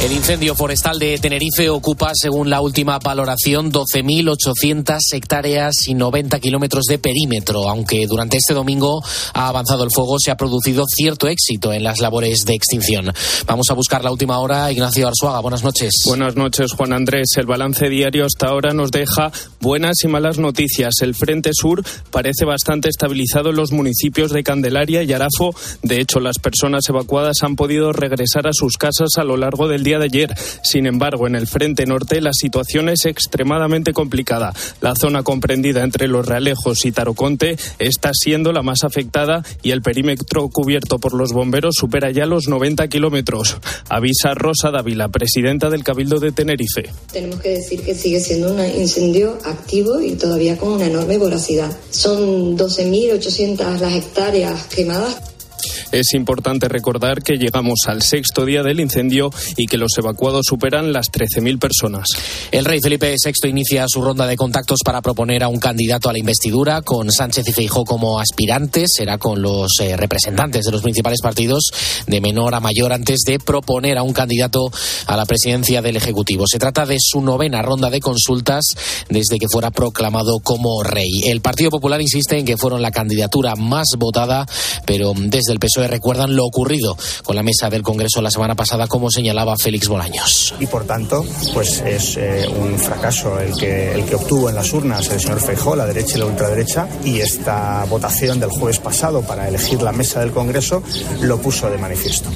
El incendio forestal de Tenerife ocupa, según la última valoración, 12.800 hectáreas y 90 kilómetros de perímetro. Aunque durante este domingo ha avanzado el fuego, se ha producido cierto éxito en las labores de extinción. Vamos a buscar la última hora. Ignacio Arzuaga, buenas noches. Buenas noches, Juan Andrés. El balance diario hasta ahora nos deja buenas y malas noticias. El Frente Sur parece bastante estabilizado en los municipios de Candelaria y Arafo. De hecho, las personas evacuadas han podido regresar a sus casas a lo largo del día de ayer. Sin embargo, en el frente norte la situación es extremadamente complicada. La zona comprendida entre Los Realejos y Taroconte está siendo la más afectada y el perímetro cubierto por los bomberos supera ya los 90 kilómetros. Avisa Rosa Dávila, presidenta del Cabildo de Tenerife. Tenemos que decir que sigue siendo un incendio activo y todavía con una enorme voracidad. Son 12.800 las hectáreas quemadas. Es importante recordar que llegamos al sexto día del incendio y que los evacuados superan las 13.000 personas. El rey Felipe VI inicia su ronda de contactos para proponer a un candidato a la investidura con Sánchez y Feijó como aspirantes. Será con los eh, representantes de los principales partidos de menor a mayor antes de proponer a un candidato a la presidencia del Ejecutivo. Se trata de su novena ronda de consultas desde que fuera proclamado como rey. El Partido Popular insiste en que fueron la candidatura más votada, pero desde el PSOE recuerdan lo ocurrido con la mesa del Congreso la semana pasada, como señalaba Félix Bolaños. Y por tanto, pues es eh, un fracaso el que, el que obtuvo en las urnas el señor Feijó, la derecha y la ultraderecha, y esta votación del jueves pasado para elegir la mesa del Congreso lo puso de manifiesto.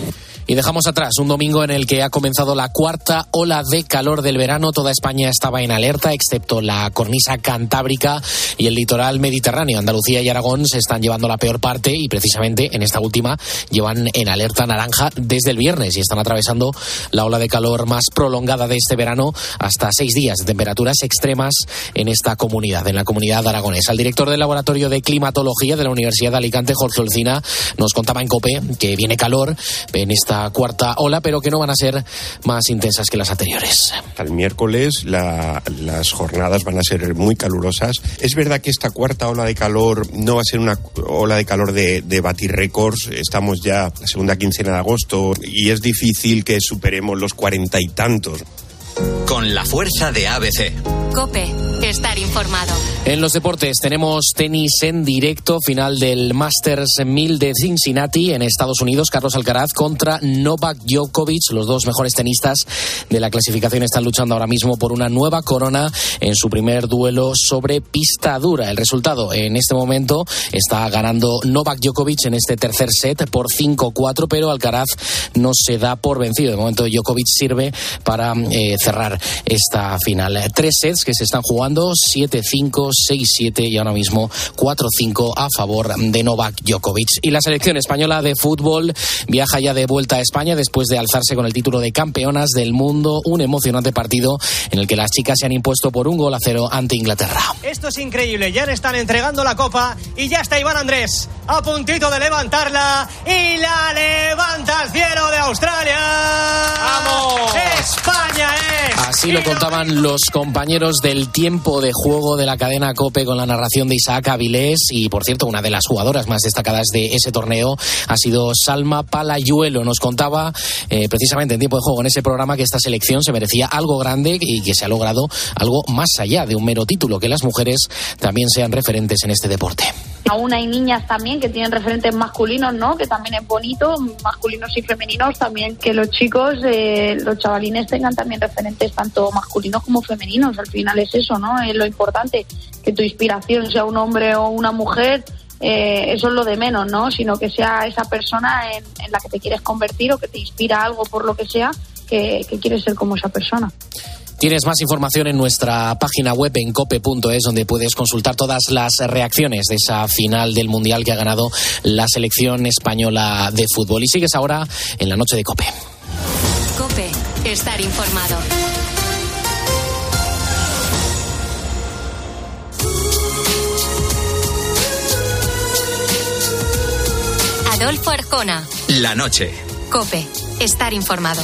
Y dejamos atrás un domingo en el que ha comenzado la cuarta ola de calor del verano. Toda España estaba en alerta, excepto la cornisa cantábrica y el litoral mediterráneo. Andalucía y Aragón se están llevando la peor parte y precisamente en esta última llevan en alerta naranja desde el viernes y están atravesando la ola de calor más prolongada de este verano hasta seis días de temperaturas extremas en esta comunidad, en la comunidad aragonesa. El director del Laboratorio de Climatología de la Universidad de Alicante, Jorge Olcina, nos contaba en COPE que viene calor en esta cuarta ola, pero que no van a ser más intensas que las anteriores. El miércoles las jornadas van a ser muy calurosas. Es verdad que esta cuarta ola de calor no va a ser una ola de calor de, de batir récords. Estamos ya la segunda quincena de agosto y es difícil que superemos los cuarenta y tantos. Con la fuerza de ABC. Cope, estar informado. En los deportes tenemos tenis en directo, final del Masters 1000 de Cincinnati en Estados Unidos. Carlos Alcaraz contra Novak Djokovic. Los dos mejores tenistas de la clasificación están luchando ahora mismo por una nueva corona en su primer duelo sobre pista dura. El resultado en este momento está ganando Novak Djokovic en este tercer set por 5-4, pero Alcaraz no se da por vencido. De momento Djokovic sirve para eh, cerrar esta final. Tres sets que se están jugando, 7-5, 6-7 y ahora mismo 4-5 a favor de Novak Djokovic. Y la selección española de fútbol viaja ya de vuelta a España después de alzarse con el título de campeonas del mundo. Un emocionante partido en el que las chicas se han impuesto por un gol a cero ante Inglaterra. Esto es increíble, ya le están entregando la copa y ya está Iván Andrés a puntito de levantarla y la levanta al cielo de Australia. ¡Vamos! España es. Así lo contaban los compañeros del tiempo de juego de la cadena Cope con la narración de Isaac Avilés y por cierto una de las jugadoras más destacadas de ese torneo ha sido Salma Palayuelo. Nos contaba eh, precisamente en tiempo de juego en ese programa que esta selección se merecía algo grande y que se ha logrado algo más allá de un mero título, que las mujeres también sean referentes en este deporte. Aún hay niñas también que tienen referentes masculinos, ¿no? Que también es bonito, masculinos y femeninos, también que los chicos, eh, los chavalines tengan también referentes tanto masculinos como femeninos. Al final es eso, ¿no? Es lo importante, que tu inspiración sea un hombre o una mujer, eh, eso es lo de menos, ¿no? Sino que sea esa persona en, la que te quieres convertir o que te inspira algo por lo que sea, que, que quieres ser como esa persona. Tienes más información en nuestra página web en cope.es donde puedes consultar todas las reacciones de esa final del Mundial que ha ganado la selección española de fútbol. Y sigues ahora en la noche de Cope. Cope, estar informado. Adolfo Arjona. La noche. Cope, estar informado.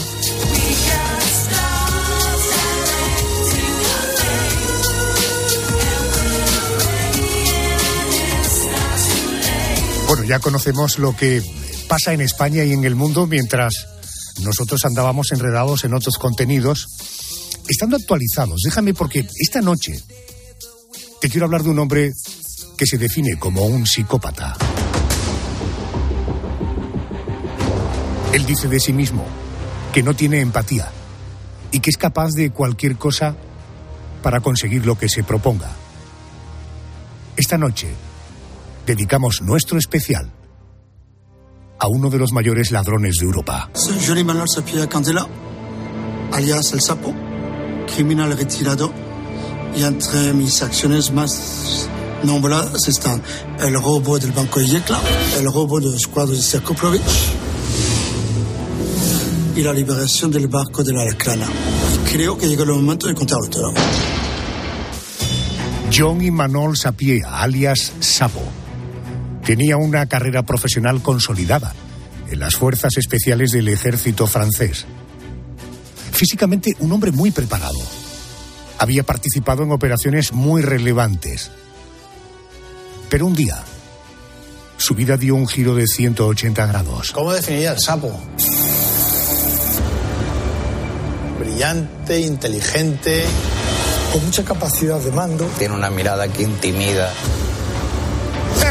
Ya conocemos lo que pasa en España y en el mundo mientras nosotros andábamos enredados en otros contenidos. Estando actualizados, déjame porque esta noche te quiero hablar de un hombre que se define como un psicópata. Él dice de sí mismo que no tiene empatía y que es capaz de cualquier cosa para conseguir lo que se proponga. Esta noche dedicamos nuestro especial a uno de los mayores ladrones de Europa. Soy Johnny Manuel Sapia Candela, alias El Sapo, criminal retirado, y entre mis acciones más nombradas están el robo del Banco Yekla, el robo de los cuadros de Serkoplovich y la liberación del barco de la Alacrana. Y creo que llegó el momento de contarlo todo. John Imanol Sapie, alias Sapo, tenía una carrera profesional consolidada en las fuerzas especiales del ejército francés. Físicamente un hombre muy preparado. Había participado en operaciones muy relevantes. Pero un día, su vida dio un giro de 180 grados. ¿Cómo definiría el sapo? Brillante, inteligente, con mucha capacidad de mando. Tiene una mirada que intimida.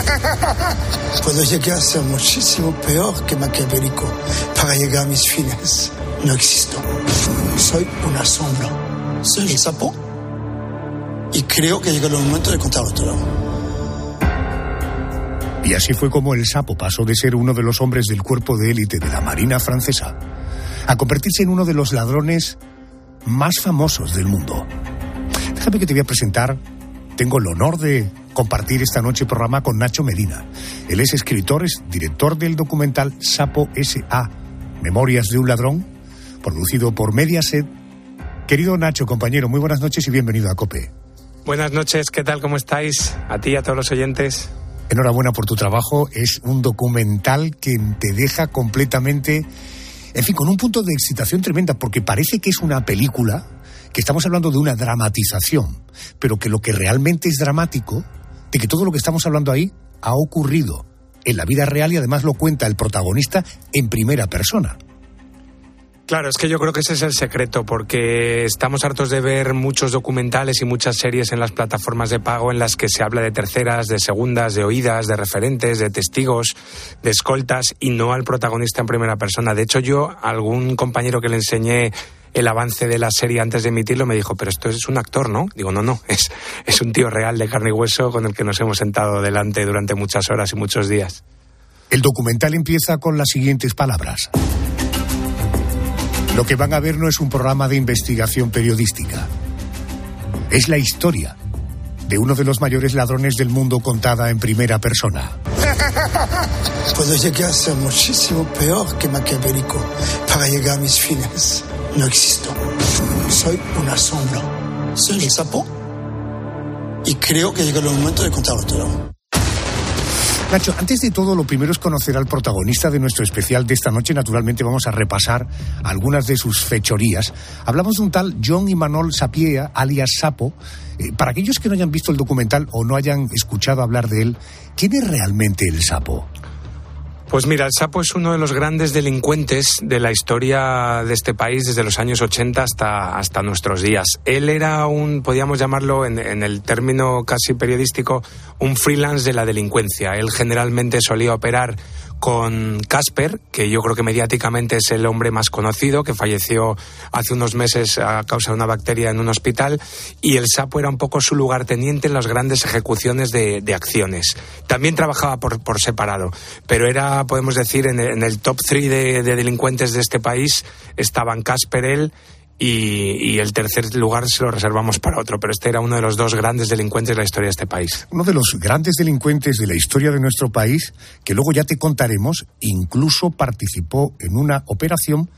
Puedo llegar a ser muchísimo peor que maquiavélico para llegar a mis fines. No existo. Soy un asombro. Soy el sapo. Y creo que llegó el momento de contarlo todo. Y así fue como el sapo pasó de ser uno de los hombres del cuerpo de élite de la Marina francesa a convertirse en uno de los ladrones más famosos del mundo. Déjame que te voy a presentar. Tengo el honor de compartir esta noche programa con Nacho Medina. Él es escritor, es director del documental Sapo S.A. Memorias de un ladrón, producido por Mediaset. Querido Nacho, compañero, muy buenas noches y bienvenido a COPE. Buenas noches, ¿qué tal? ¿Cómo estáis? A ti y a todos los oyentes. Enhorabuena por tu trabajo. Es un documental que te deja completamente, en fin, con un punto de excitación tremenda, porque parece que es una película, que estamos hablando de una dramatización, pero que lo que realmente es dramático, de que todo lo que estamos hablando ahí ha ocurrido en la vida real y además lo cuenta el protagonista en primera persona. Claro, es que yo creo que ese es el secreto, porque estamos hartos de ver muchos documentales y muchas series en las plataformas de pago en las que se habla de terceras, de segundas, de oídas, de referentes, de testigos, de escoltas y no al protagonista en primera persona. De hecho, yo, algún compañero que le enseñé el avance de la serie antes de emitirlo me dijo, pero esto es un actor, ¿no? Digo, no, no, es, es un tío real de carne y hueso con el que nos hemos sentado delante durante muchas horas y muchos días. El documental empieza con las siguientes palabras. Lo que van a ver no es un programa de investigación periodística. Es la historia de uno de los mayores ladrones del mundo contada en primera persona. Puedo llegar a ser muchísimo peor que maquiavélico para llegar a mis fines. No existo. Soy un asombro. Soy el sapo. Y creo que llegó el momento de contarlo todo. Nacho, antes de todo, lo primero es conocer al protagonista de nuestro especial de esta noche. Naturalmente vamos a repasar algunas de sus fechorías. Hablamos de un tal John Imanol Sapiea, alias Sapo. Eh, para aquellos que no hayan visto el documental o no hayan escuchado hablar de él, ¿quién es realmente el Sapo? Pues mira, el Sapo es uno de los grandes delincuentes de la historia de este país desde los años 80 hasta, hasta nuestros días. Él era un, podríamos llamarlo en, en, el término casi periodístico, un freelance de la delincuencia. Él generalmente solía operar con Casper, que yo creo que mediáticamente es el hombre más conocido, que falleció hace unos meses a causa de una bacteria en un hospital, y el sapo era un poco su lugarteniente en las grandes ejecuciones de, acciones. También trabajaba por, por, separado, pero era, podemos decir, en el, en el top three de, de, delincuentes de este país estaban Casper, él y, el tercer lugar se lo reservamos para otro, pero este era uno de los dos grandes delincuentes de la historia de este país. Uno de los grandes delincuentes de la historia de nuestro país, que luego ya te contaremos, incluso participó en una operación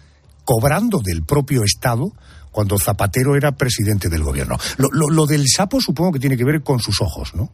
cobrando del propio Estado cuando Zapatero era presidente del gobierno. Lo del sapo supongo que tiene que ver con sus ojos, ¿no?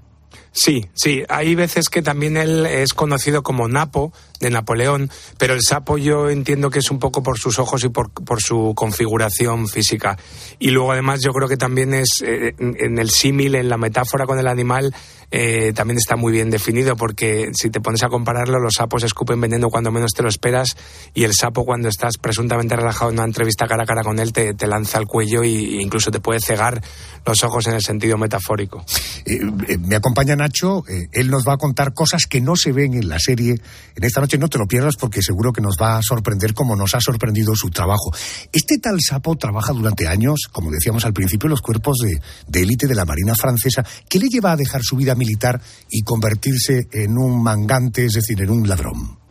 Sí, sí. Hay veces que también él es conocido como Napo, de Napoleón, pero el sapo yo entiendo que es un poco por sus ojos y por, su configuración física. Y luego además yo creo que también es eh, en el símil, en la metáfora con el animal, eh, también está muy bien definido porque si te pones a compararlo, los sapos escupen veneno cuando menos te lo esperas y el sapo cuando estás presuntamente relajado en una entrevista cara a cara con él te, lanza al cuello e incluso te puede cegar los ojos en el sentido metafórico. Eh, me acompaña Nacho, él nos va a contar cosas que no se ven en la serie. En esta noche no te lo pierdas porque seguro que nos va a sorprender como nos ha sorprendido su trabajo. Este tal sapo trabaja durante años, como decíamos al principio, en los cuerpos de élite de, de la Marina francesa. ¿Qué le lleva a dejar su vida militar y convertirse en un mangante, es decir, en un ladrón?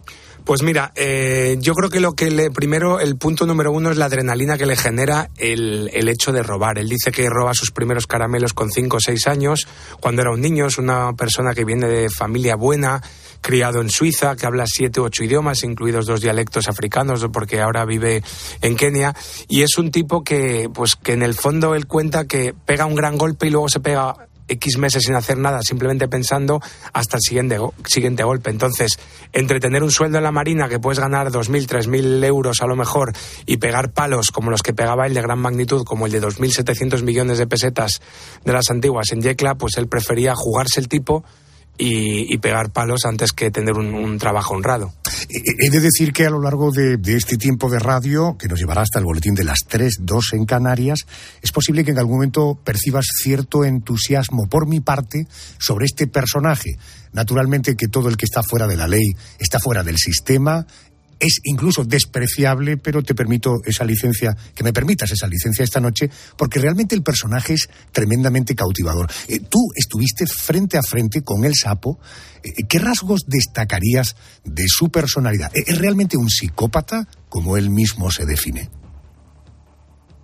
Pues mira, eh, yo creo que lo que le, primero, el punto número uno es la adrenalina que le genera el, el, hecho de robar. Él dice que roba sus primeros caramelos con cinco o seis años, cuando era un niño, es una persona que viene de familia buena, criado en Suiza, que habla siete u ocho idiomas, incluidos dos dialectos africanos, porque ahora vive en Kenia, y es un tipo que, pues, que en el fondo él cuenta que pega un gran golpe y luego se pega X meses sin hacer nada, simplemente pensando hasta el siguiente, siguiente golpe. Entonces, entre tener un sueldo en la Marina que puedes ganar 2.000, 3.000 euros a lo mejor y pegar palos como los que pegaba él de gran magnitud, como el de 2.700 millones de pesetas de las antiguas en Yecla, pues él prefería jugarse el tipo y, pegar palos antes que tener un, trabajo honrado. He de decir que a lo largo de, este tiempo de radio, que nos llevará hasta el boletín de las 3, 2 en Canarias, es posible que en algún momento percibas cierto entusiasmo por mi parte sobre este personaje. Naturalmente que todo el que está fuera de la ley está fuera del sistema, es incluso despreciable, pero te permito esa licencia, que me permitas esa licencia esta noche, porque realmente el personaje es tremendamente cautivador. Eh, tú estuviste frente a frente con el sapo. Eh, ¿Qué rasgos destacarías de su personalidad? Eh, ¿Es realmente un psicópata, como él mismo se define?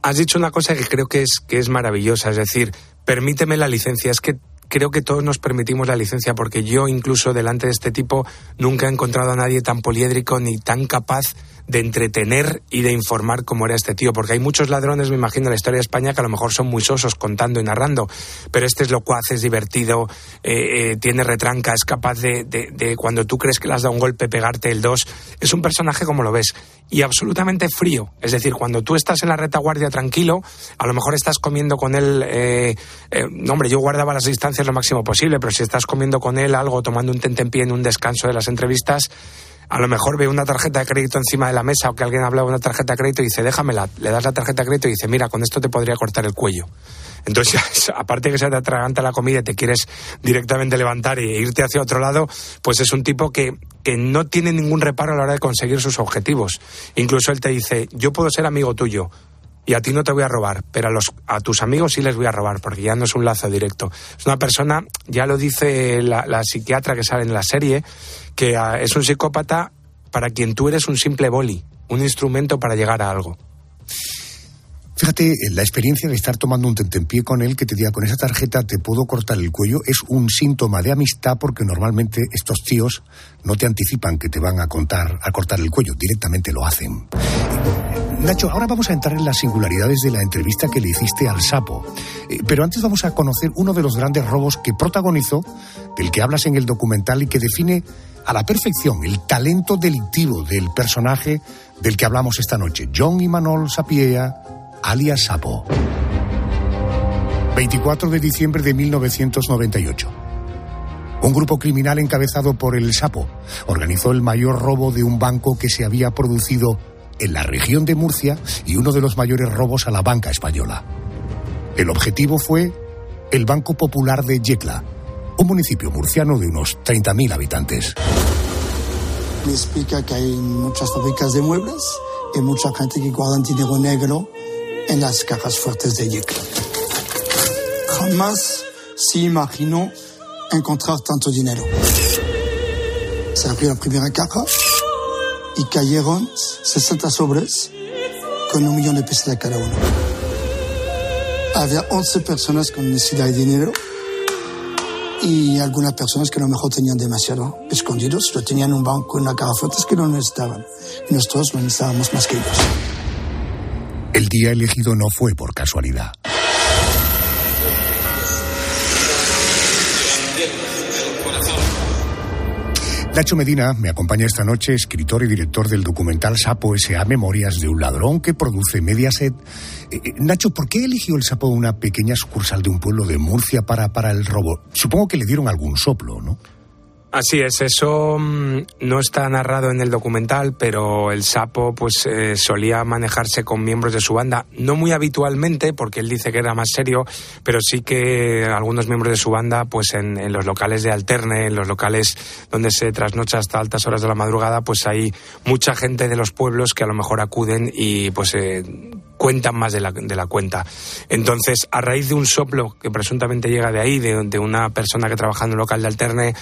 Has dicho una cosa que creo que es, que es maravillosa, es decir, permíteme la licencia. Es que creo que todos nos permitimos la licencia porque yo incluso delante de este tipo nunca he encontrado a nadie tan poliédrico ni tan capaz de entretener y de informar como era este tío, porque hay muchos ladrones, me imagino, en la historia de España que a lo mejor son muy sosos contando y narrando, pero este es locuaz, es divertido, eh, eh, tiene retranca, es capaz de, de, cuando tú crees que le has dado un golpe, pegarte el dos. Es un personaje como lo ves y absolutamente frío, es decir, cuando tú estás en la retaguardia tranquilo, a lo mejor estás comiendo con él, eh, no, hombre, yo guardaba las distancias lo máximo posible, pero si estás comiendo con él algo, tomando un tentempié en un descanso de las entrevistas, a lo mejor ve una tarjeta de crédito encima de la mesa o que alguien habla de una tarjeta de crédito y dice, déjamela, le das la tarjeta de crédito y dice, mira, con esto te podría cortar el cuello. Entonces, aparte que se te atraganta la comida y te quieres directamente levantar e irte hacia otro lado, pues es un tipo que, que no tiene ningún reparo a la hora de conseguir sus objetivos. Incluso él te dice, yo puedo ser amigo tuyo, y a ti no te voy a robar, pero a, los, a tus amigos sí les voy a robar, porque ya no es un lazo directo. Es una persona, ya lo dice la psiquiatra que sale en la serie, que ah, es un psicópata para quien tú eres un simple boli, un instrumento para llegar a algo. Fíjate, la experiencia de estar tomando un tentempié con él que te diga con esa tarjeta te puedo cortar el cuello es un síntoma de amistad porque normalmente estos tíos no te anticipan que te van a contar a cortar el cuello, directamente lo hacen. Nacho, ahora vamos a entrar en las singularidades de la entrevista que le hiciste al sapo. Eh, pero antes vamos a conocer uno de los grandes robos que protagonizó, del que hablas en el documental y que define a la perfección el talento delictivo del personaje del que hablamos esta noche, John Imanol Sapiea, alias Sapo. 24 de diciembre de 1998. Un grupo criminal encabezado por el Sapo organizó el mayor robo de un banco que se había producido en la región de Murcia y uno de los mayores robos a la banca española. El objetivo fue el Banco Popular de Yecla, un municipio murciano de unos 30.000 habitantes. Me explica que hay muchas fábricas de muebles y mucha gente que guarda dinero negro en las cajas fuertes de Yecla. Jamás se imaginó encontrar tanto dinero. Se abrió la primera caja y cayeron 60 sobres con un millón de pesos cada uno. Había 11 personas con necesidad de dinero y algunas personas que a lo mejor tenían demasiado escondidos, lo tenían en un banco en la fuerte que no necesitaban. Y nosotros no necesitábamos más que ellos. El día elegido no fue por casualidad. Nacho Medina me acompaña esta noche, escritor y director del documental Sapo S.A. Memorias de un ladrón que produce Mediaset. Eh, eh, Nacho, ¿por qué eligió el Sapo una pequeña sucursal de un pueblo de Murcia para, para el robo? Supongo que le dieron algún soplo, ¿no? Así es, eso mm, no está narrado en el documental, pero el sapo pues eh, solía manejarse con miembros de su banda, no muy habitualmente, porque él dice que era más serio, pero sí que algunos miembros de su banda, pues en, los locales de alterne, en los locales donde se trasnocha hasta altas horas de la madrugada, pues hay mucha gente de los pueblos que a lo mejor acuden y pues eh, cuentan más de la, de la cuenta. Entonces, a raíz de un soplo que presuntamente llega de ahí, de, de una persona que trabaja en un local de alterne,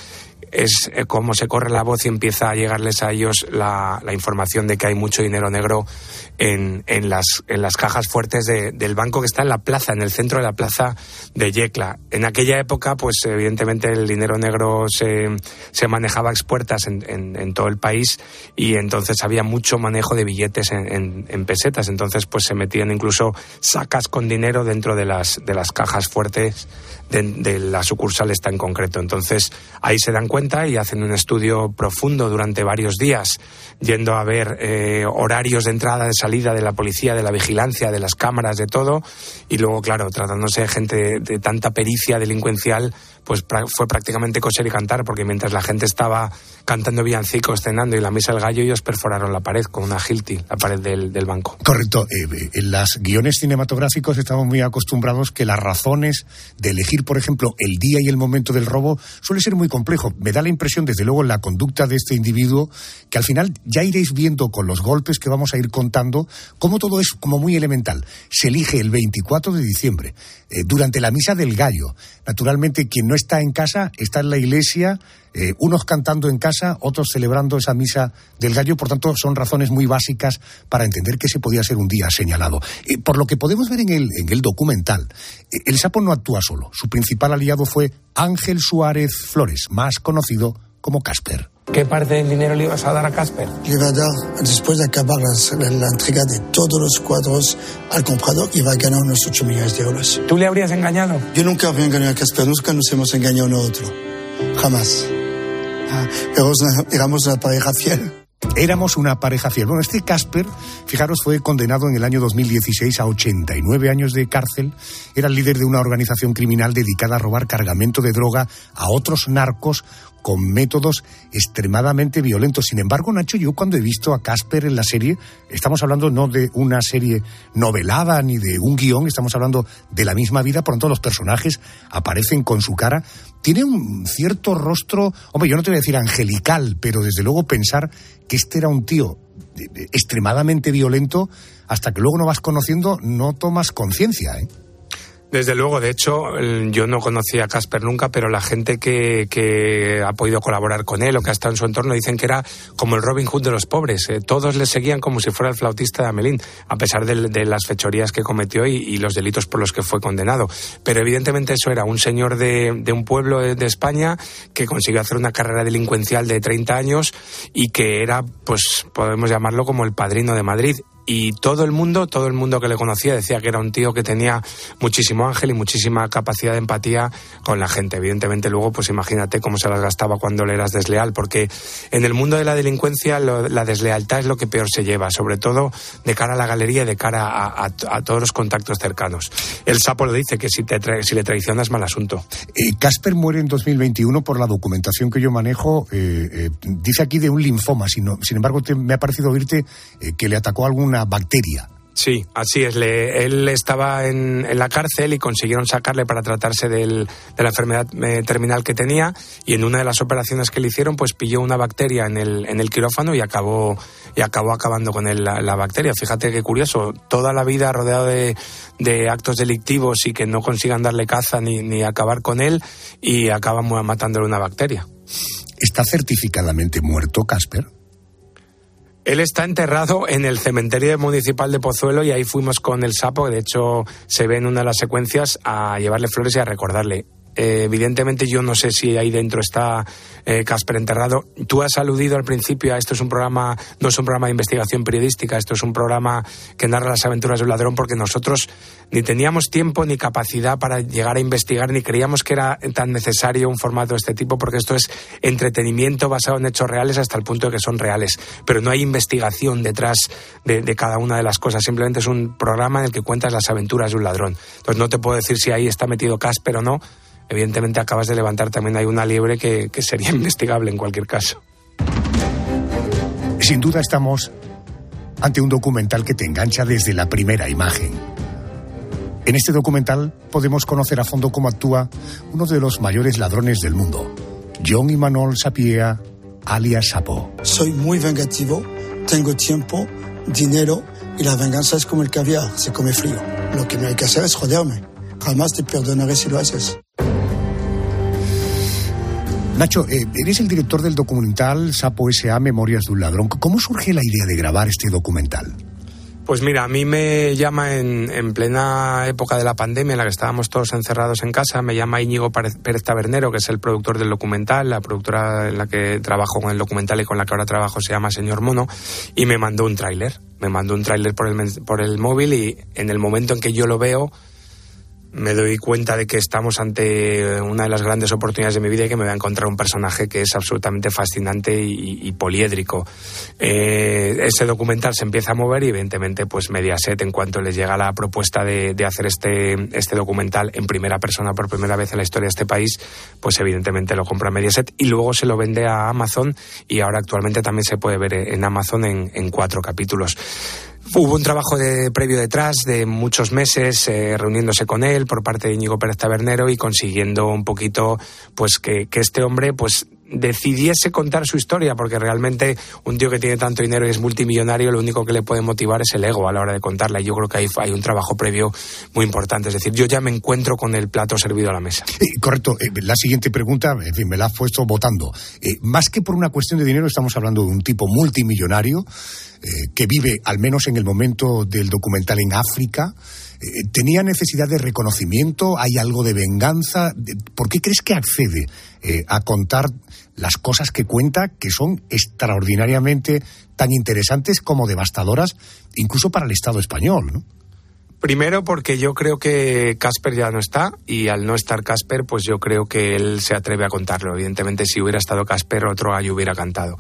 es eh, como se corre la voz y empieza a llegarles a ellos la, información de que hay mucho dinero negro en, en, las, en las cajas fuertes del banco que está en la plaza, en el centro de la plaza de Yecla. En aquella época, pues evidentemente el dinero negro se, se manejaba a expuertas en, en, todo el país y entonces había mucho manejo de billetes en, pesetas. Entonces, pues se metían incluso sacas con dinero dentro de las, de las cajas fuertes de, de la sucursal está en concreto. Entonces, ahí se dan cuenta y hacen un estudio profundo durante varios días, yendo a ver eh, horarios de entrada, de salida de la policía, de la vigilancia, de las cámaras, de todo. Y luego, claro, tratándose de gente de tanta pericia delincuencial, pues fue prácticamente coser y cantar, porque mientras la gente estaba cantando villancicos, cenando y la misa del gallo, ellos perforaron la pared con una Hilti, la pared del, banco. Correcto. Eh, en los guiones cinematográficos estamos muy acostumbrados que las razones de elegir, por ejemplo, el día y el momento del robo suele ser muy complejo. Me da la impresión, desde luego, en la conducta de este individuo, que al final ya iréis viendo con los golpes que vamos a ir contando, cómo todo es como muy elemental. Se elige el 24 de diciembre, eh, durante la misa del gallo. Naturalmente, quien no está en casa está en la iglesia, eh, unos cantando en casa, otros celebrando esa misa del gallo. Por tanto, son razones muy básicas para entender que se podía ser un día señalado. Por lo que podemos ver en el, en el documental, eh, el sapo no actúa solo. Su principal aliado fue Ángel Suárez Flores, más conocido como Casper. ¿Qué parte del dinero le ibas a dar a Casper? Le iba a dar, después de acabar la, la, entrega de todos los cuadros al comprador, iba a ganar unos 8 millones de euros. ¿Tú le habrías engañado? Yo nunca habría engañado a Casper, nunca nos hemos engañado uno a otro. Jamás. Ah, éramos una pareja fiel. Éramos una pareja fiel. Bueno, este Casper, fijaros, fue condenado en el año 2016 a 89 años de cárcel. Era el líder de una organización criminal dedicada a robar cargamento de droga a otros narcos con métodos extremadamente violentos. Sin embargo, Nacho, yo cuando he visto a Casper en la serie, estamos hablando no de una serie novelada ni de un guion, estamos hablando de la misma vida, tanto los personajes aparecen con su cara. Tiene un cierto rostro, hombre, yo no te voy a decir angelical, pero desde luego pensar que este era un tío extremadamente violento, hasta que luego no vas conociendo, no tomas conciencia, ¿eh? Desde luego, de hecho, yo no conocía a Casper nunca, pero la gente que, que, ha podido colaborar con él o que ha estado en su entorno dicen que era como el Robin Hood de los pobres. Eh, todos le seguían como si fuera el flautista de Amelín, a pesar de, las fechorías que cometió y, los delitos por los que fue condenado. Pero evidentemente eso era un señor de, de un pueblo de, España que consiguió hacer una carrera delincuencial de 30 años y que era, pues podemos llamarlo como el padrino de Madrid y todo el mundo, todo el mundo que le conocía decía que era un tío que tenía muchísimo ángel y muchísima capacidad de empatía con la gente. Evidentemente luego, pues imagínate cómo se las gastaba cuando le eras desleal, porque en el mundo de la delincuencia la deslealtad es lo que peor se lleva, sobre todo de cara a la galería y de cara a, todos los contactos cercanos. El sapo lo dice que si, te si le traicionas mal asunto. Eh, Casper muere en 2021 por la documentación que yo manejo. Eh, eh, dice aquí de un linfoma, sin, sin embargo me ha parecido oírte que le atacó alguna bacteria. Sí, así es. él estaba en, la cárcel y consiguieron sacarle para tratarse de la enfermedad eh, terminal que tenía y en una de las operaciones que le hicieron pues pilló una bacteria en el, en el quirófano y acabó, y acabó acabando con él la, bacteria. Fíjate qué curioso, toda la vida rodeado de, actos delictivos y que no consigan darle caza ni, ni acabar con él y acaban matándole una bacteria. ¿Está certificadamente muerto Casper? Él está enterrado en el cementerio municipal de Pozuelo y ahí fuimos con el sapo, de hecho se ve en una de las secuencias a llevarle flores y a recordarle. Eh, evidentemente yo no sé si ahí dentro está eh, Casper enterrado. Tú has aludido al principio a esto es un programa, no es un programa de investigación periodística, esto es un programa que narra las aventuras de un ladrón porque nosotros ni teníamos tiempo ni capacidad para llegar a investigar ni creíamos que era tan necesario un formato de este tipo porque esto es entretenimiento basado en hechos reales hasta el punto de que son reales. Pero no hay investigación detrás de, de cada una de las cosas, simplemente es un programa en el que cuentas las aventuras de un ladrón. Entonces no te puedo decir si ahí está metido Casper o no. Evidentemente acabas de levantar también hay una liebre que, que sería investigable en cualquier caso. Sin duda estamos ante un documental que te engancha desde la primera imagen. En este documental podemos conocer a fondo cómo actúa uno de los mayores ladrones del mundo, John Imanol Sapieha, alias Sapo. Soy muy vengativo, tengo tiempo, dinero y la venganza es como el caviar, se come frío. Lo que no hay que hacer es joderme. Jamás te perdonaré si lo haces. Nacho, eh, eres el director del documental Sapo S.A. Memorias de un ladrón. ¿Cómo surge la idea de grabar este documental? Pues mira, a mí me llama en, en, plena época de la pandemia en la que estábamos todos encerrados en casa, me llama Íñigo Pérez Tabernero, que es el productor del documental, la productora en la que trabajo con el documental y con la que ahora trabajo se llama Señor Mono, y me mandó un tráiler. Me mandó un tráiler por el, por el móvil y en el momento en que yo lo veo, me doy cuenta de que estamos ante una de las grandes oportunidades de mi vida y que me voy a encontrar un personaje que es absolutamente fascinante y, poliédrico. Eh, ese documental se empieza a mover y evidentemente pues Mediaset en cuanto les llega la propuesta de, de, hacer este, este documental en primera persona por primera vez en la historia de este país, pues evidentemente lo compra Mediaset y luego se lo vende a Amazon y ahora actualmente también se puede ver en Amazon en, en cuatro capítulos. Hubo un trabajo de, previo detrás de muchos meses eh, reuniéndose con él por parte de Íñigo Pérez Tabernero y consiguiendo un poquito pues que, que este hombre pues decidiese contar su historia, porque realmente un tío que tiene tanto dinero y es multimillonario, lo único que le puede motivar es el ego a la hora de contarla. Y yo creo que hay, hay un trabajo previo muy importante. Es decir, yo ya me encuentro con el plato servido a la mesa. Correcto. Eh, la siguiente pregunta, en fin, me la has puesto votando. Eh, más que por una cuestión de dinero, estamos hablando de un tipo multimillonario eh, que vive, al menos en el momento del documental, en África. Eh, ¿Tenía necesidad de reconocimiento? ¿Hay algo de venganza? ¿Por qué crees que accede eh, a contar las cosas que cuenta, que son extraordinariamente tan interesantes como devastadoras, incluso para el Estado español? ¿no? Primero porque yo creo que Casper ya no está y al no estar Casper pues yo creo que él se atreve a contarlo. Evidentemente si hubiera estado Casper otro gallo hubiera cantado.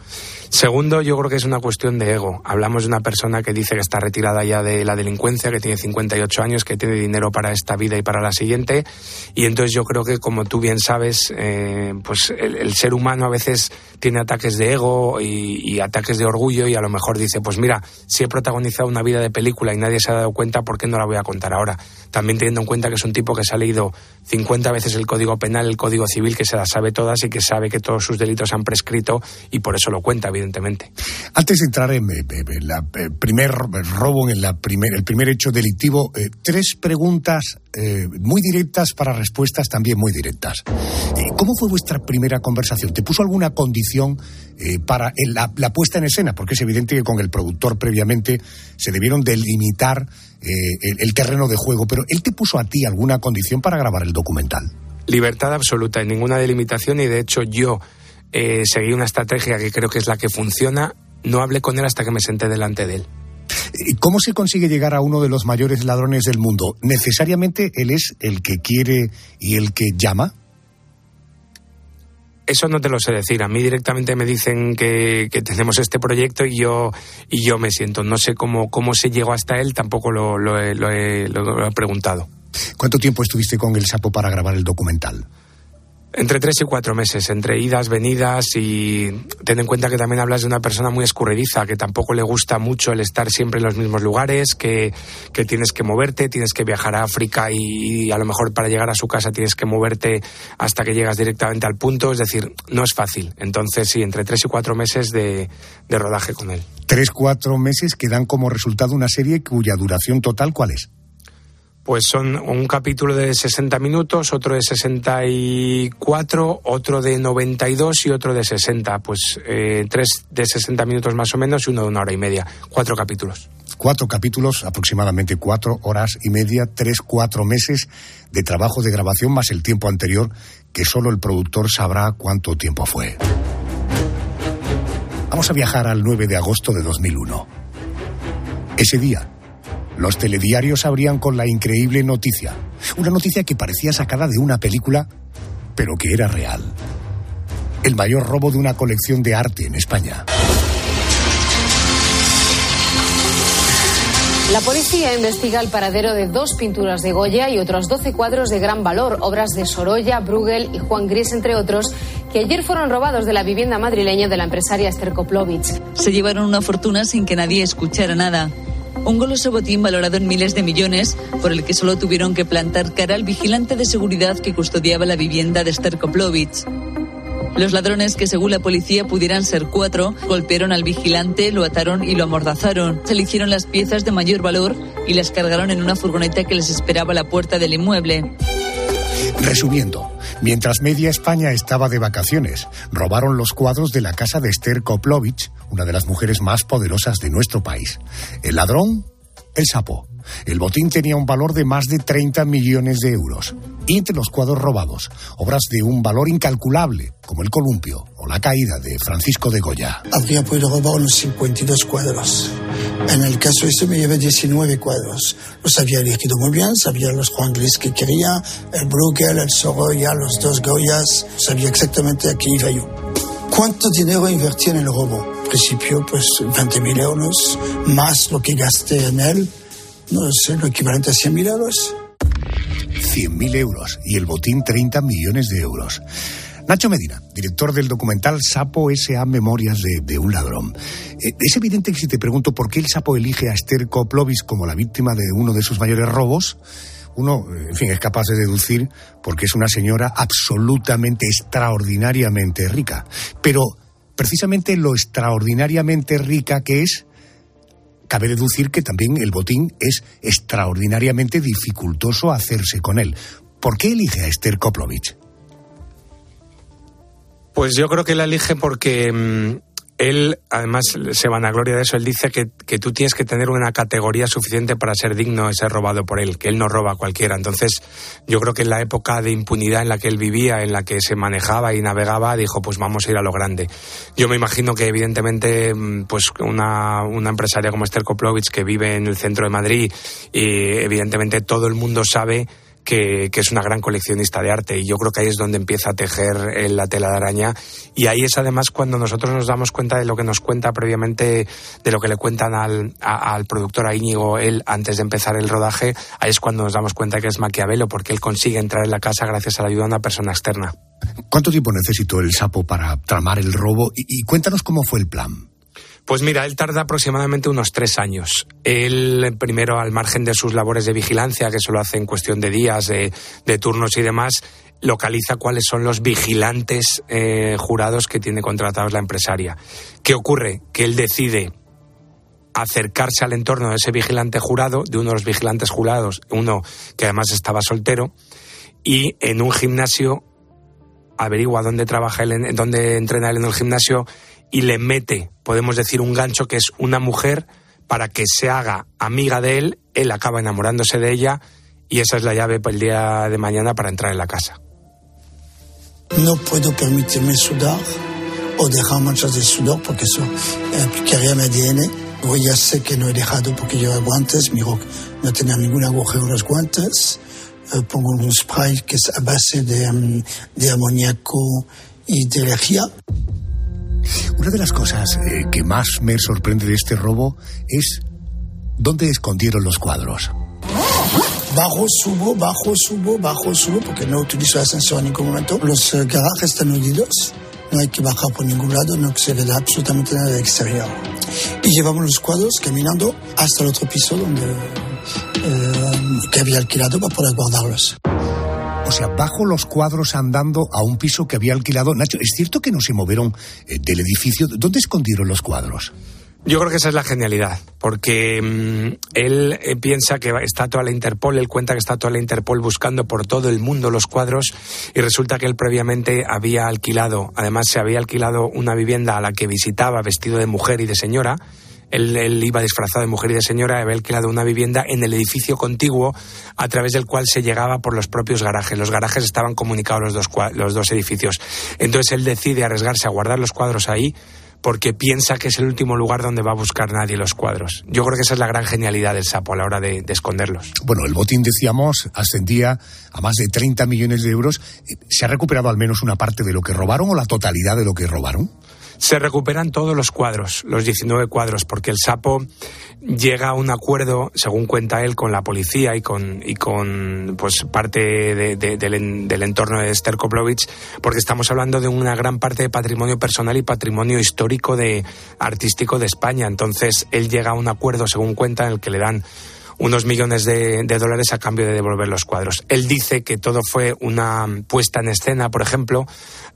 Segundo yo creo que es una cuestión de ego. Hablamos de una persona que dice que está retirada ya de la delincuencia, que tiene 58 años, que tiene dinero para esta vida y para la siguiente y entonces yo creo que como tú bien sabes eh, pues el, ser humano a veces tiene ataques de ego y, y ataques de orgullo y a lo mejor dice pues mira si he protagonizado una vida de película y nadie se ha dado cuenta ¿por qué no la voy a contar ahora. También teniendo en cuenta que es un tipo que se ha leído 50 veces el Código Penal, el Código Civil, que se las sabe todas y que sabe que todos sus delitos han prescrito y por eso lo cuenta, evidentemente. Antes de entrar en, el primer robo, en la primer, el primer hecho delictivo, eh, tres preguntas eh, muy directas para respuestas también muy directas. Eh, ¿Cómo fue vuestra primera conversación? ¿Te puso alguna condición eh, para el, la, la, puesta en escena? Porque es evidente que con el productor previamente se debieron delimitar el, el terreno de juego, pero ¿él te puso a ti alguna condición para grabar el documental? Libertad absoluta, ninguna delimitación y de hecho yo eh, seguí una estrategia que creo que es la que funciona. No hablé con él hasta que me senté delante de él. ¿Cómo se consigue llegar a uno de los mayores ladrones del mundo? ¿Necesariamente él es el que quiere y el que llama? Eso no te lo sé decir. A mí directamente me dicen que, que tenemos este proyecto y yo y yo me siento. No sé cómo, cómo se llegó hasta él, tampoco lo, lo, he, lo, he, lo he preguntado. ¿Cuánto tiempo estuviste con el sapo para grabar el documental? Entre tres y cuatro meses, entre idas, venidas y ten en cuenta que también hablas de una persona muy escurridiza, que tampoco le gusta mucho el estar siempre en los mismos lugares, que, que tienes que moverte, tienes que viajar a África y, y, a lo mejor para llegar a su casa tienes que moverte hasta que llegas directamente al punto, es decir, no es fácil. Entonces sí, entre tres y cuatro meses de, de rodaje con él. Tres, cuatro meses que dan como resultado una serie cuya duración total, ¿cuál es? Pues son un capítulo de 60 minutos, otro de 64, otro de 92 y otro de 60. Pues eh, tres de 60 minutos más o menos y uno de una hora y media. Cuatro capítulos. Cuatro capítulos, aproximadamente cuatro horas y media, tres, cuatro meses de trabajo de grabación más el tiempo anterior, que solo el productor sabrá cuánto tiempo fue. Vamos a viajar al 9 de agosto de 2001. Ese día, los telediarios abrían con la increíble noticia. Una noticia que parecía sacada de una película, pero que era real. El mayor robo de una colección de arte en España. La policía investiga el paradero de dos pinturas de Goya y otros 12 cuadros de gran valor, obras de Sorolla, Bruegel y Juan Gris, entre otros, que ayer fueron robados de la vivienda madrileña de la empresaria Esther Koplovich. Se llevaron una fortuna sin que nadie escuchara nada. Un goloso botín valorado en miles de millones, por el que solo tuvieron que plantar cara al vigilante de seguridad que custodiaba la vivienda de Esther Koplovich. Los ladrones, que según la policía pudieran ser cuatro, golpearon al vigilante, lo ataron y lo amordazaron. Se eligieron las piezas de mayor valor y las cargaron en una furgoneta que les esperaba a la puerta del inmueble. Resumiendo, mientras media España estaba de vacaciones, robaron los cuadros de la casa de Esther Koplovich, una de las mujeres más poderosas de nuestro país. El ladrón, el sapo. El botín tenía un valor de más de 30 millones de euros. Y entre los cuadros robados, obras de un valor incalculable, como el columpio o la caída de Francisco de Goya. Habría podido robar unos 52 cuadros. En el caso ese me llevé 19 cuadros. Los había elegido muy bien, sabía los Juan Gris que quería, el Bruegel, el Sorolla, los dos Goyas, sabía exactamente a qué iba yo. ¿Cuánto dinero invertí en el robo? En principio, pues 20.000 euros, más lo que gasté en él, no sé, lo equivalente a 100.000 euros. 100.000 euros y el botín 30 millones de euros. Nacho Medina, director del documental Sapo S.A. Memorias de, de un ladrón. Eh, es evidente que si te pregunto por qué el sapo elige a Esther Koplovis como la víctima de uno de sus mayores robos, uno, en fin, es capaz de deducir porque es una señora absolutamente extraordinariamente rica. Pero precisamente lo extraordinariamente rica que es, cabe deducir que también el botín es extraordinariamente dificultoso hacerse con él. ¿Por qué elige a Esther Koplovich? Pues yo creo que la elige porque mm, él, además, se vanagloria de eso. Él dice que, que, tú tienes que tener una categoría suficiente para ser digno de ser robado por él, que él no roba a cualquiera. Entonces, yo creo que en la época de impunidad en la que él vivía, en la que se manejaba y navegaba, dijo, pues vamos a ir a lo grande. Yo me imagino que, evidentemente, pues una, una empresaria como Esther Koplovich, que vive en el centro de Madrid, y evidentemente todo el mundo sabe que, es una gran coleccionista de arte y yo creo que ahí es donde empieza a tejer la tela de araña y ahí es además cuando nosotros nos damos cuenta de lo que nos cuenta previamente, de lo que le cuentan al, al productor a Íñigo él antes de empezar el rodaje, ahí es cuando nos damos cuenta que es Maquiavelo porque él consigue entrar en la casa gracias a la ayuda de una persona externa. ¿Cuánto tiempo necesitó el sapo para tramar el robo? y cuéntanos cómo fue el plan. Pues mira, él tarda aproximadamente unos tres años. Él, primero, al margen de sus labores de vigilancia, que solo hace en cuestión de días, de, de turnos y demás, localiza cuáles son los vigilantes eh, jurados que tiene contratados la empresaria. ¿Qué ocurre? Que él decide acercarse al entorno de ese vigilante jurado, de uno de los vigilantes jurados, uno que además estaba soltero, y en un gimnasio averigua dónde trabaja él, dónde entrena él en el gimnasio y le mete, podemos decir, un gancho que es una mujer para que se haga amiga de él, él acaba enamorándose de ella y esa es la llave para el día de mañana para entrar en la casa. No puedo permitirme sudar o dejar manchas de sudor porque eso implicaría mi ADN. O ya sé que no he dejado porque llevo guantes, miro no tenía ningún agujero en los guantes. Eh, pongo un spray que es a base de, um, de amoníaco y de lejía. Una de las cosas eh, que más me sorprende de este robo es dónde escondieron los cuadros. Bajo, subo, bajo, subo, bajo, subo, porque no utilizo ascensor en ningún momento. Los uh, garajes están hundidos, no hay que bajar por ningún lado, no se ve absolutamente nada del exterior. Y llevamos los cuadros caminando hasta el otro piso donde, uh, que había alquilado para poder guardarlos. O sea, bajo los cuadros andando a un piso que había alquilado. Nacho, ¿es cierto que no se movieron eh, del edificio? ¿Dónde escondieron los cuadros? Yo creo que esa es la genialidad, porque mmm, él eh, piensa que está toda la Interpol, él cuenta que está toda la Interpol buscando por todo el mundo los cuadros y resulta que él previamente había alquilado, además se había alquilado una vivienda a la que visitaba vestido de mujer y de señora, él, iba disfrazado de mujer y de señora, había alquilado una vivienda en el edificio contiguo a través del cual se llegaba por los propios garajes. Los garajes estaban comunicados los dos, los dos edificios. Entonces él decide arriesgarse a guardar los cuadros ahí porque piensa que es el último lugar donde va a buscar nadie los cuadros. Yo creo que esa es la gran genialidad del sapo a la hora de, de esconderlos. Bueno, el botín, decíamos, ascendía a más de 30 millones de euros. ¿Se ha recuperado al menos una parte de lo que robaron o la totalidad de lo que robaron? Se recuperan todos los cuadros, los 19 cuadros, porque el sapo llega a un acuerdo, según cuenta él, con la policía y con, y con pues, parte de, de, del, del, entorno de Esther Koplovich, porque estamos hablando de una gran parte de patrimonio personal y patrimonio histórico de, artístico de España. Entonces, él llega a un acuerdo, según cuenta, en el que le dan unos millones de, de, dólares a cambio de devolver los cuadros. Él dice que todo fue una puesta en escena, por ejemplo,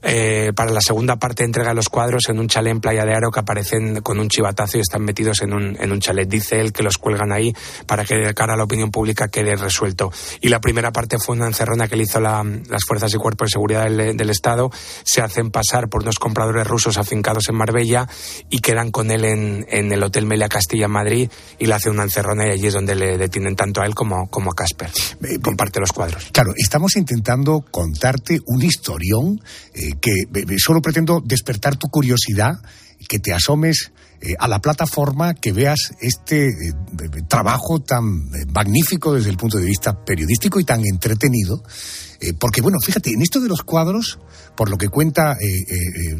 eh, para la segunda parte entrega los cuadros en un chalet en Playa de Aro que aparecen con un chivatazo y están metidos en un, en un chalet. Dice él que los cuelgan ahí para que de cara a la opinión pública quede resuelto. Y la primera parte fue una encerrona que le hizo la, las fuerzas y cuerpos de seguridad del, Estado. Se hacen pasar por unos compradores rusos afincados en Marbella y quedan con él en, en el Hotel Melia Castilla Madrid y le hacen una encerrona y allí es donde le detienen tanto a él como, como a Casper. Eh, Comparte los cuadros. Claro, estamos intentando contarte un historión eh, que solo pretendo despertar tu curiosidad, que te asomes eh, a la plataforma, que veas este eh, trabajo tan eh, magnífico desde el punto de vista periodístico y tan entretenido. porque, bueno, fíjate, en esto de los cuadros, por lo que cuenta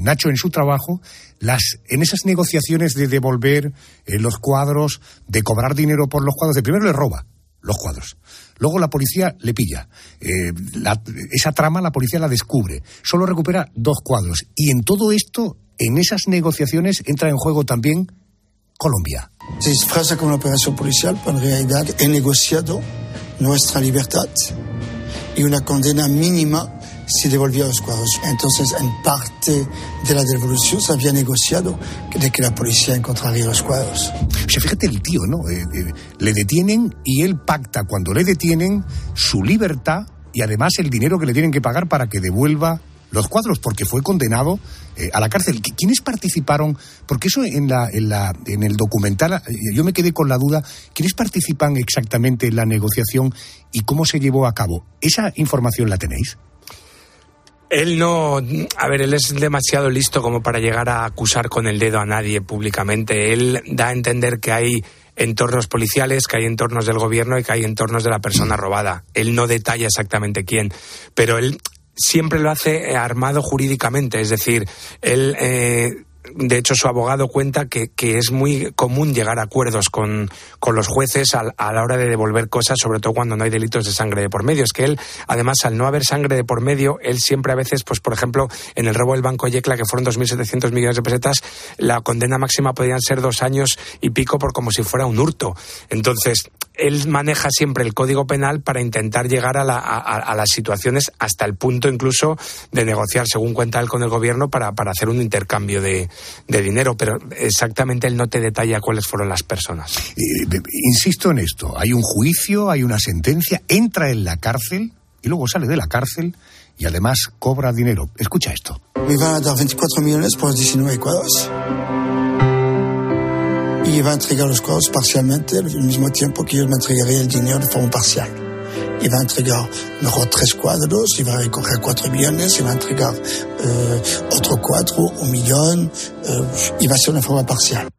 Nacho en su trabajo, las, en esas negociaciones de devolver los cuadros, de cobrar dinero por los cuadros, de primero le roba los cuadros. Luego la policía le pilla. Eh, esa trama la policía la descubre. Solo recupera dos cuadros. Y en todo esto, en esas negociaciones, entra en juego también Colombia. Se disfraza como una operación policial, pero en realidad he negociado nuestra libertad y una condena mínima si devolvía los cuadros. Entonces, en parte de la devolución se había negociado de que la policía encontraría los cuadros. O sea, fíjate el tío, ¿no? Eh, eh, le detienen y él pacta cuando le detienen su libertad y además el dinero que le tienen que pagar para que devuelva los cuadros, porque fue condenado eh, a la cárcel. ¿Quiénes participaron? Porque eso en, la, en, la, en el documental, eh, yo me quedé con la duda, ¿quiénes participan exactamente en la negociación y cómo se llevó a cabo? ¿Esa información la tenéis? Él no, a ver, él es demasiado listo como para llegar a acusar con el dedo a nadie públicamente. Él da a entender que hay entornos policiales, que hay entornos del gobierno y que hay entornos de la persona robada. Él no detalla exactamente quién, pero él siempre lo hace armado jurídicamente, es decir, él eh, de hecho, su abogado cuenta que, que, es muy común llegar a acuerdos con, con los jueces a, a, la hora de devolver cosas, sobre todo cuando no hay delitos de sangre de por medio. Es que él, además, al no haber sangre de por medio, él siempre a veces, pues por ejemplo, en el robo del Banco Yecla, que fueron 2.700 millones de pesetas, la condena máxima podrían ser dos años y pico por como si fuera un hurto. Entonces, él maneja siempre el código penal para intentar llegar a, la, a, a, las situaciones hasta el punto incluso de negociar, según cuenta él con el gobierno, para, para hacer un intercambio de, de, dinero. Pero exactamente él no te detalla cuáles fueron las personas. Eh, insisto en esto, hay un juicio, hay una sentencia, entra en la cárcel y luego sale de la cárcel y además cobra dinero. Escucha esto. Me van a dar 24 millones por 19 cuadros va a entregar los cuadros parcialmente al mismo tiempo que yo me entregaré el dinero de forma parcial. Va a entregar mejor tres cuadros, va a recoger cuatro millones, va a entregar eh, otro cuadro, un millón, eh, va a ser una forma parcial.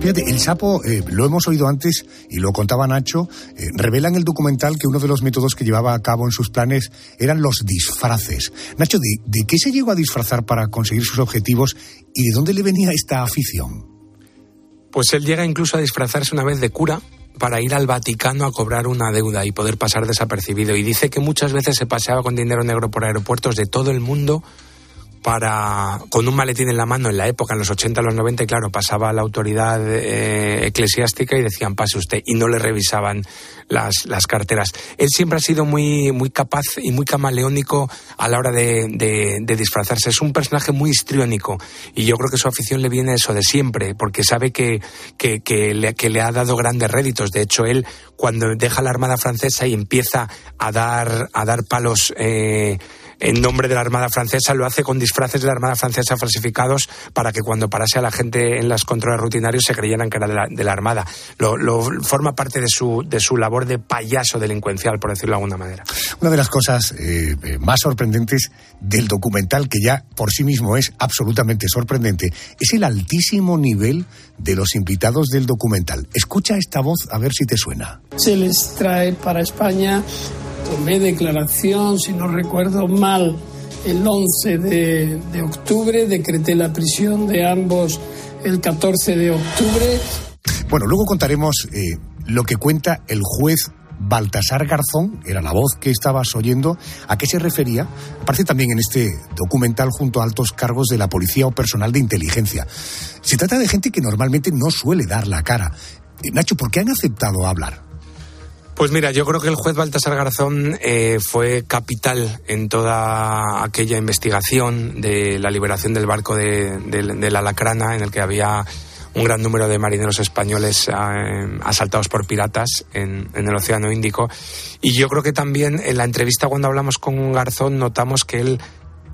Fíjate, el sapo, eh, lo hemos oído antes y lo contaba Nacho, eh, revela en el documental que uno de los métodos que llevaba a cabo en sus planes eran los disfraces. Nacho, ¿de, de qué se llegó a disfrazar para conseguir sus objetivos y de dónde le venía esta afición? Pues él llega incluso a disfrazarse una vez de cura para ir al Vaticano a cobrar una deuda y poder pasar desapercibido. Y dice que muchas veces se paseaba con dinero negro por aeropuertos de todo el mundo para con un maletín en la mano en la época, en los 80, los 90, y claro, pasaba la autoridad eh, eclesiástica y decían pase usted, y no le revisaban las, las carteras. Él siempre ha sido muy, muy capaz y muy camaleónico a la hora de, de, de, disfrazarse. Es un personaje muy histriónico, y yo creo que su afición le viene eso de siempre, porque sabe que, que, que, le, que le ha dado grandes réditos. De hecho, él, cuando deja la Armada Francesa y empieza a dar, a dar palos, eh, en nombre de la Armada Francesa, lo hace con disfraces de la Armada Francesa falsificados para que cuando parase a la gente en los controles rutinarios se creyeran que era de la, de la Armada. Lo, lo, forma parte de su, de su labor de payaso delincuencial, por decirlo de alguna manera. Una de las cosas eh, eh, más sorprendentes del documental, que ya por sí mismo es absolutamente sorprendente, es el altísimo nivel de los invitados del documental. Escucha esta voz a ver si te suena. Se les trae para España, tomé declaración, si no recuerdo mal, el 11 de, de octubre, decreté la prisión de ambos el 14 de octubre. Bueno, luego contaremos eh, lo que cuenta el juez Baltasar Garzón, era la voz que estabas oyendo, a qué se refería. Aparece también en este documental junto a altos cargos de la policía o personal de inteligencia. Se trata de gente que normalmente no suele dar la cara. Eh, Nacho, ¿por qué han aceptado hablar? Pues mira, yo creo que el juez Baltasar Garzón eh, fue capital en toda aquella investigación de la liberación del barco de, la Lacrana, en el que había un gran número de marineros españoles eh, asaltados por piratas en, en, el Océano Índico. Y yo creo que también en la entrevista cuando hablamos con Garzón notamos que él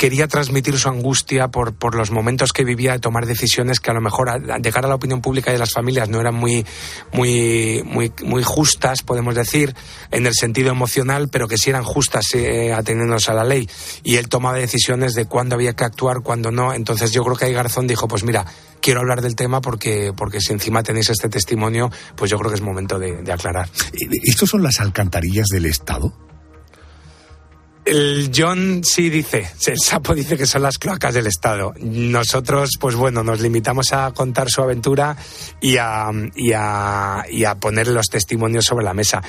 quería transmitir su angustia por, por los momentos que vivía de tomar decisiones que a lo mejor cara a la opinión pública y de las familias no eran muy, muy, muy, muy justas, podemos decir, en el sentido emocional, pero que sí eran justas eh, a la ley. Y él tomaba decisiones de cuándo había que actuar, cuándo no. Entonces yo creo que ahí Garzón dijo, pues mira, quiero hablar del tema porque, porque si encima tenéis este testimonio, pues yo creo que es momento de, de aclarar. ¿Estos son las alcantarillas del Estado? El John sí dice, el sapo dice que son las cloacas del Estado. Nosotros, pues bueno, nos limitamos a contar su aventura y a, poner los testimonios sobre la mesa.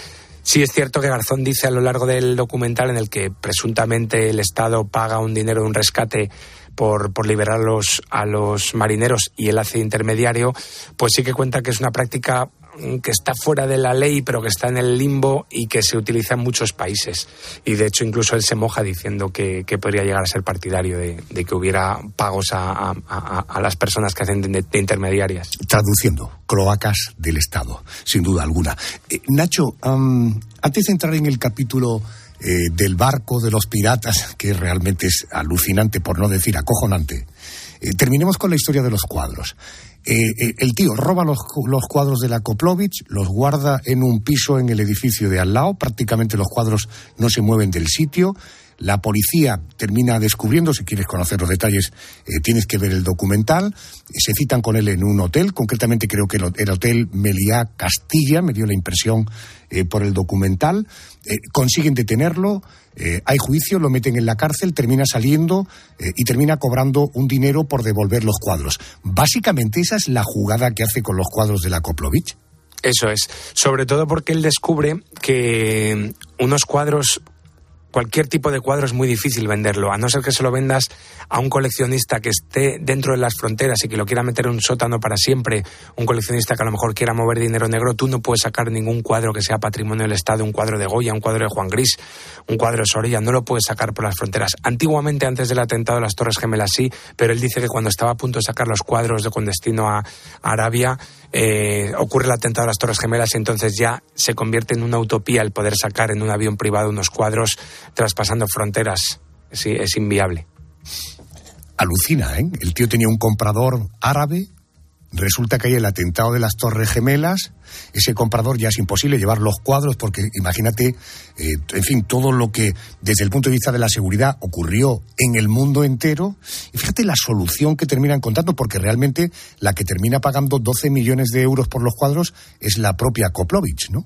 Sí es cierto que Garzón dice a lo largo del documental en el que presuntamente el Estado paga un dinero de un rescate por, por liberar a los, a los marineros y él hace intermediario, pues sí que cuenta que es una práctica que está fuera de la ley, pero que está en el limbo y que se utiliza en muchos países. Y de hecho, incluso él se moja diciendo que, podría llegar a ser partidario de, que hubiera pagos a, las personas que hacen de, de, intermediarias. Traduciendo, cloacas del Estado, sin duda alguna. Eh, Nacho, um, antes de entrar en el capítulo eh, del barco de los piratas, que realmente es alucinante, por no decir acojonante, eh, terminemos con la historia de los cuadros. Eh, eh, el tío roba los, los, cuadros de la Koplovich, los guarda en un piso en el edificio de al lado, prácticamente los cuadros no se mueven del sitio. La policía termina descubriendo, si quieres conocer los detalles, eh, tienes que ver el documental. Se citan con él en un hotel, concretamente creo que el, hotel Meliá Castilla, me dio la impresión por el documental. Consiguen detenerlo, hay juicio, lo meten en la cárcel, termina saliendo y termina cobrando un dinero por devolver los cuadros. Básicamente esa es la jugada que hace con los cuadros de la Koplovich. Eso es, sobre todo porque él descubre que unos cuadros cualquier tipo de cuadro es muy difícil venderlo, a no ser que se lo vendas a un coleccionista que esté dentro de las fronteras y que lo quiera meter en un sótano para siempre, un coleccionista que a lo mejor quiera mover dinero negro, tú no puedes sacar ningún cuadro que sea patrimonio del Estado, un cuadro de Goya, un cuadro de Juan Gris, un cuadro de Sorella, no lo puedes sacar por las fronteras. Antiguamente, antes del atentado de las Torres Gemelas, sí, pero él dice que cuando estaba a punto de sacar los cuadros de con destino a Arabia, eh, ocurre el atentado de las Torres Gemelas y entonces ya se convierte en una utopía el poder sacar en un avión privado unos cuadros traspasando fronteras. Sí, es inviable. Alucina, ¿eh? El tío tenía un comprador árabe Resulta que hay el atentado de las Torres Gemelas. Ese comprador ya es imposible llevar los cuadros porque imagínate, eh, en fin, todo lo que desde el punto de vista de la seguridad ocurrió en el mundo entero. Y fíjate la solución que termina encontrando porque realmente la que termina pagando 12 millones de euros por los cuadros es la propia Koplovich, ¿no?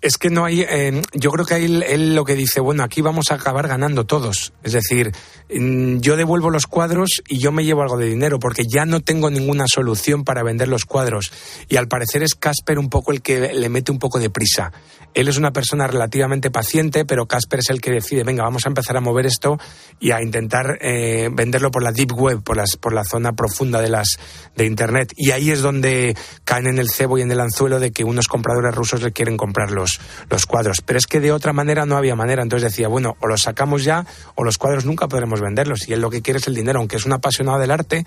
Es que no hay. Eh, yo creo que él, él, lo que dice, bueno, aquí vamos a acabar ganando todos. Es decir, mm, yo devuelvo los cuadros y yo me llevo algo de dinero porque ya no tengo ninguna solución para vender los cuadros. Y al parecer es Casper un poco el que le mete un poco de prisa. Él es una persona relativamente paciente, pero Casper es el que decide, venga, vamos a empezar a mover esto y a intentar eh, venderlo por la deep web, por, las, por la zona profunda de, las, de Internet. Y ahí es donde caen en el cebo y en el anzuelo de que unos compradores rusos le quieren comprarlos los, cuadros. Pero es que de otra manera no había manera. Entonces decía, bueno, o los sacamos ya o los cuadros nunca podremos venderlos. Y él lo que quiere es el dinero, aunque es un apasionado del arte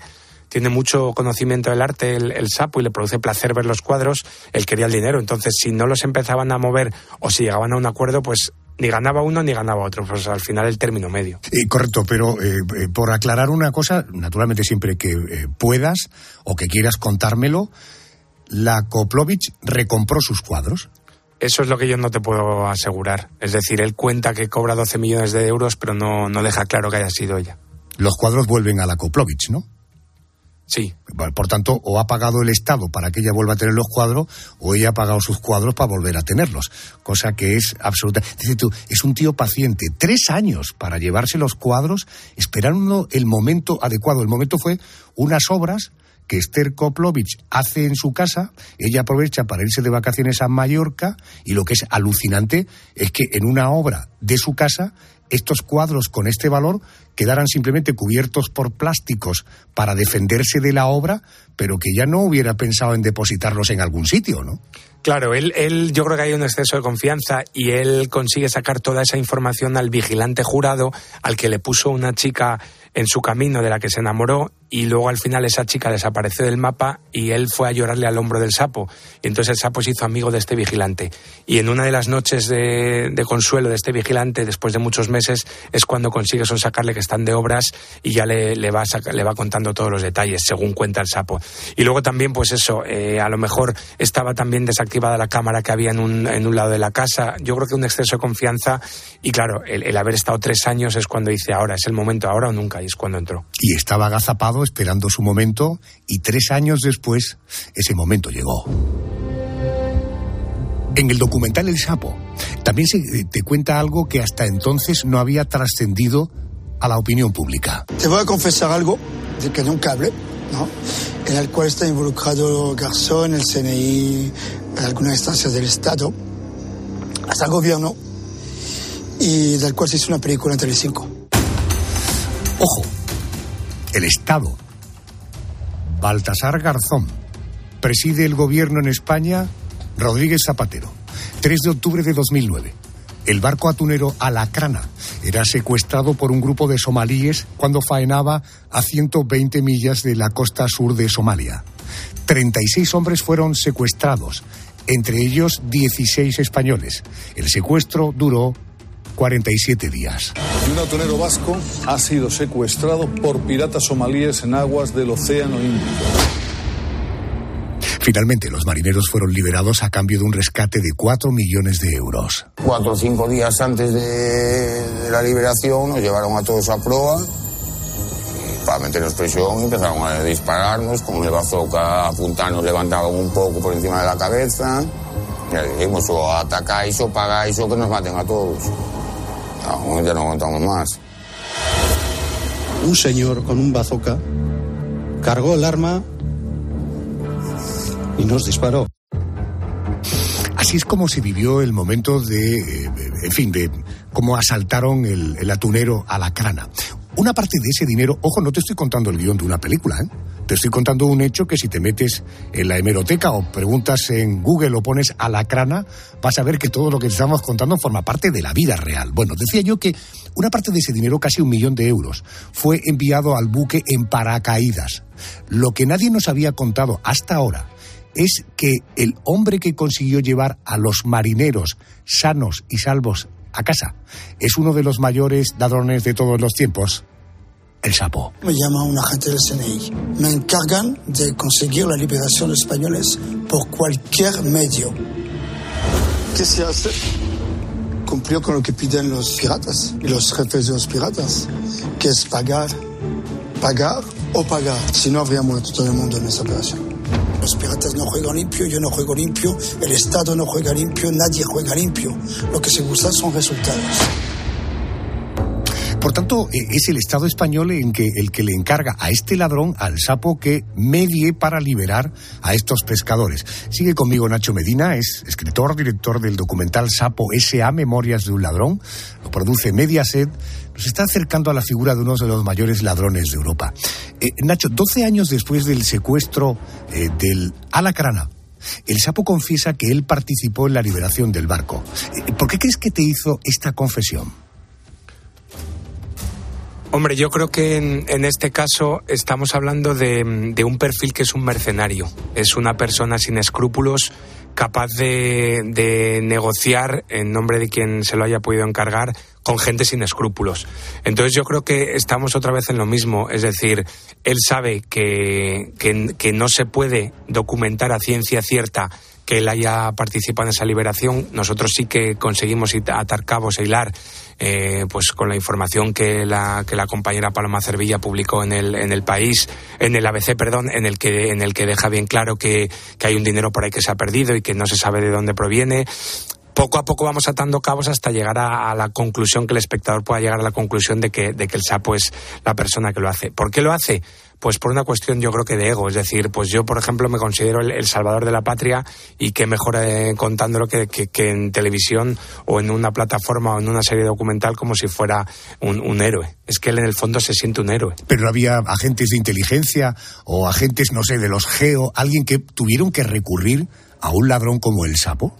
tiene mucho conocimiento del arte el, sapo y le produce placer ver los cuadros, él quería el dinero. Entonces, si no los empezaban a mover o si llegaban a un acuerdo, pues ni ganaba uno ni ganaba otro, pues al final el término medio. Eh, correcto, pero eh, eh, por aclarar una cosa, naturalmente siempre que puedas o que quieras contármelo, la Koplovich recompró sus cuadros. Eso es lo que yo no te puedo asegurar. Es decir, él cuenta que cobra 12 millones de euros, pero no, no deja claro que haya sido ella. Los cuadros vuelven a la Koplovich, ¿no? Sí. Por tanto, o ha pagado el Estado para que ella vuelva a tener los cuadros, o ella ha pagado sus cuadros para volver a tenerlos. Cosa que es absoluta. Dice tú, es un tío paciente. Tres años para llevarse los cuadros, esperando el momento adecuado. El momento fue unas obras que Esther Koplovich hace en su casa, ella aprovecha para irse de vacaciones a Mallorca y lo que es alucinante es que en una obra de su casa estos cuadros con este valor quedaran simplemente cubiertos por plásticos para defenderse de la obra, pero que ya no hubiera pensado en depositarlos en algún sitio, ¿no? Claro, él, él, yo creo que hay un exceso de confianza y él consigue sacar toda esa información al vigilante jurado, al que le puso una chica en su camino de la que se enamoró y luego al final esa chica desapareció del mapa y él fue a llorarle al hombro del sapo. Y entonces el sapo se hizo amigo de este vigilante. Y en una de las noches de, consuelo de este vigilante, después de muchos meses, es cuando consigue sacarle que están de obras y ya le, le, va, le va contando todos los detalles, según cuenta el sapo. Y luego también, pues eso, eh, a lo mejor estaba también desactivada la cámara que había en un, en un lado de la casa. Yo creo que un exceso de confianza y claro, el, el haber estado tres años es cuando dice ahora, es el momento, ahora o nunca, y es cuando entró. Y estaba agazapado esperando su momento y tres años después ese momento llegó. En el documental El Sapo también se eh, te cuenta algo que hasta entonces no había trascendido a la opinión pública. Te voy a confesar algo de que nunca hablé, ¿no? En el cual está involucrado Garzón, el CNI, algunas instancias del Estado, hasta el gobierno, y del cual se hizo una película en Telecinco. Ojo, el Estado. Baltasar Garzón. Preside el gobierno en España Rodríguez Zapatero. 3 de octubre de 2009. El barco atunero Alacrana era secuestrado por un grupo de somalíes cuando faenaba a 120 millas de la costa sur de Somalia. 36 hombres fueron secuestrados, entre ellos 16 españoles. El secuestro duró 47 días. un atonero vasco ha sido secuestrado por piratas somalíes en aguas del Océano Índico. Finalmente, los marineros fueron liberados a cambio de un rescate de 4 millones de euros. Cuatro o cinco días antes de, la liberación nos llevaron a todos a proa para meternos presión empezaron a dispararnos con el bazooka apuntarnos, levantaban un poco por encima de la cabeza. Y le dijimos o atacáis o pagáis o que nos maten a todos. No, ya no aguantamos más. Un señor con un bazooka cargó el arma y nos disparó. Así es como se vivió el momento de, eh, en fin, de cómo asaltaron el, el atunero a la crana. Una parte de ese dinero, ojo, no te estoy contando el guion de una película, ¿eh? Te estoy contando un hecho que si te metes en la hemeroteca o preguntas en Google o pones a la crana, vas a ver que todo lo que estamos contando forma parte de la vida real. Bueno, decía yo que una parte de ese dinero, casi un millón de euros, fue enviado al buque en paracaídas. Lo que nadie nos había contado hasta ahora es que el hombre que consiguió llevar a los marineros sanos y salvos a casa es uno de los mayores ladrones de todos los tiempos, el sapo. Me llama un agente del CNI. Me encargan de conseguir la liberación de españoles por cualquier medio. ¿Qué se hace? Cumplió con lo que piden los piratas y los jefes de los piratas, que es pagar, pagar o pagar. Si no, habría muerto todo el mundo en esa operación. Los piratas no juegan limpio, yo no juego limpio, el Estado no juega limpio, nadie juega limpio. Lo que se busca son resultados. Por tanto, eh, es el Estado español en que, el que le encarga a este ladrón, al sapo, que medie para liberar a estos pescadores. Sigue conmigo Nacho Medina, es escritor, director del documental Sapo S.A. Memorias de un ladrón. Lo produce Mediaset. Nos está acercando a la figura de uno de los mayores ladrones de Europa. Eh, Nacho, 12 años después del secuestro eh, del Alacrana, el sapo confiesa que él participó en la liberación del barco. ¿Por qué crees que te hizo esta confesión? Hombre, yo creo que en, en este caso estamos hablando de, un perfil que es un mercenario. Es una persona sin escrúpulos capaz de, negociar en nombre de quien se lo haya podido encargar con gente sin escrúpulos. Entonces yo creo que estamos otra vez en lo mismo, es decir, él sabe que, que no se puede documentar a ciencia cierta que él haya participado en esa liberación. Nosotros sí que conseguimos atar cabos e hilar eh, pues con la información que la, que la compañera Paloma Cervilla publicó en el, en el país, en el ABC, perdón, en el que, en el que deja bien claro que, que hay un dinero por ahí que se ha perdido y que no se sabe de dónde proviene poco a poco vamos atando cabos hasta llegar a, la conclusión que el espectador pueda llegar a la conclusión de que, de que el sapo es la persona que lo hace. ¿Por qué lo hace? Pues por una cuestión yo creo que de ego, es decir, pues yo por ejemplo me considero el, el salvador de la patria y qué mejor eh, contándolo que, que, en televisión o en una plataforma o en una serie documental como si fuera un, un, héroe. Es que él en el fondo se siente un héroe. Pero había agentes de inteligencia o agentes, no sé, de los geo, alguien que tuvieron que recurrir a un ladrón como el sapo.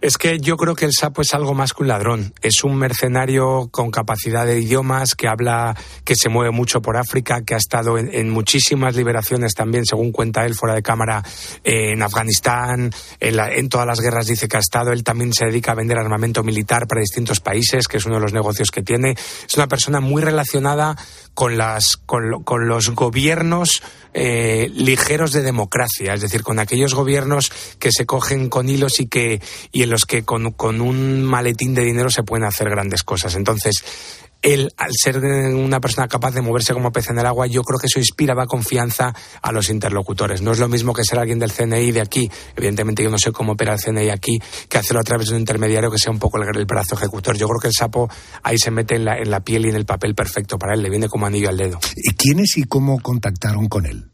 Es que yo creo que el sapo es algo más que un ladrón. Es un mercenario con capacidad de idiomas, que habla, que se mueve mucho por África, que ha estado en, muchísimas liberaciones también, según cuenta él fuera de cámara, eh, en Afganistán, en, la, en, todas las guerras dice que ha estado. Él también se dedica a vender armamento militar para distintos países, que es uno de los negocios que tiene. Es una persona muy relacionada con, las, con, con los gobiernos eh, ligeros de democracia, es decir, con aquellos gobiernos que se cogen con hilos y que y en los que con, con un maletín de dinero se pueden hacer grandes cosas. Entonces, él, al ser una persona capaz de moverse como pez en el agua, yo creo que eso inspiraba confianza a los interlocutores. No es lo mismo que ser alguien del CNI de aquí, evidentemente yo no sé cómo opera el CNI aquí, que hacerlo a través de un intermediario que sea un poco el, el brazo ejecutor. Yo creo que el sapo ahí se mete en la, en la piel y en el papel perfecto para él, le viene como anillo al dedo. ¿Y quiénes y cómo contactaron con él?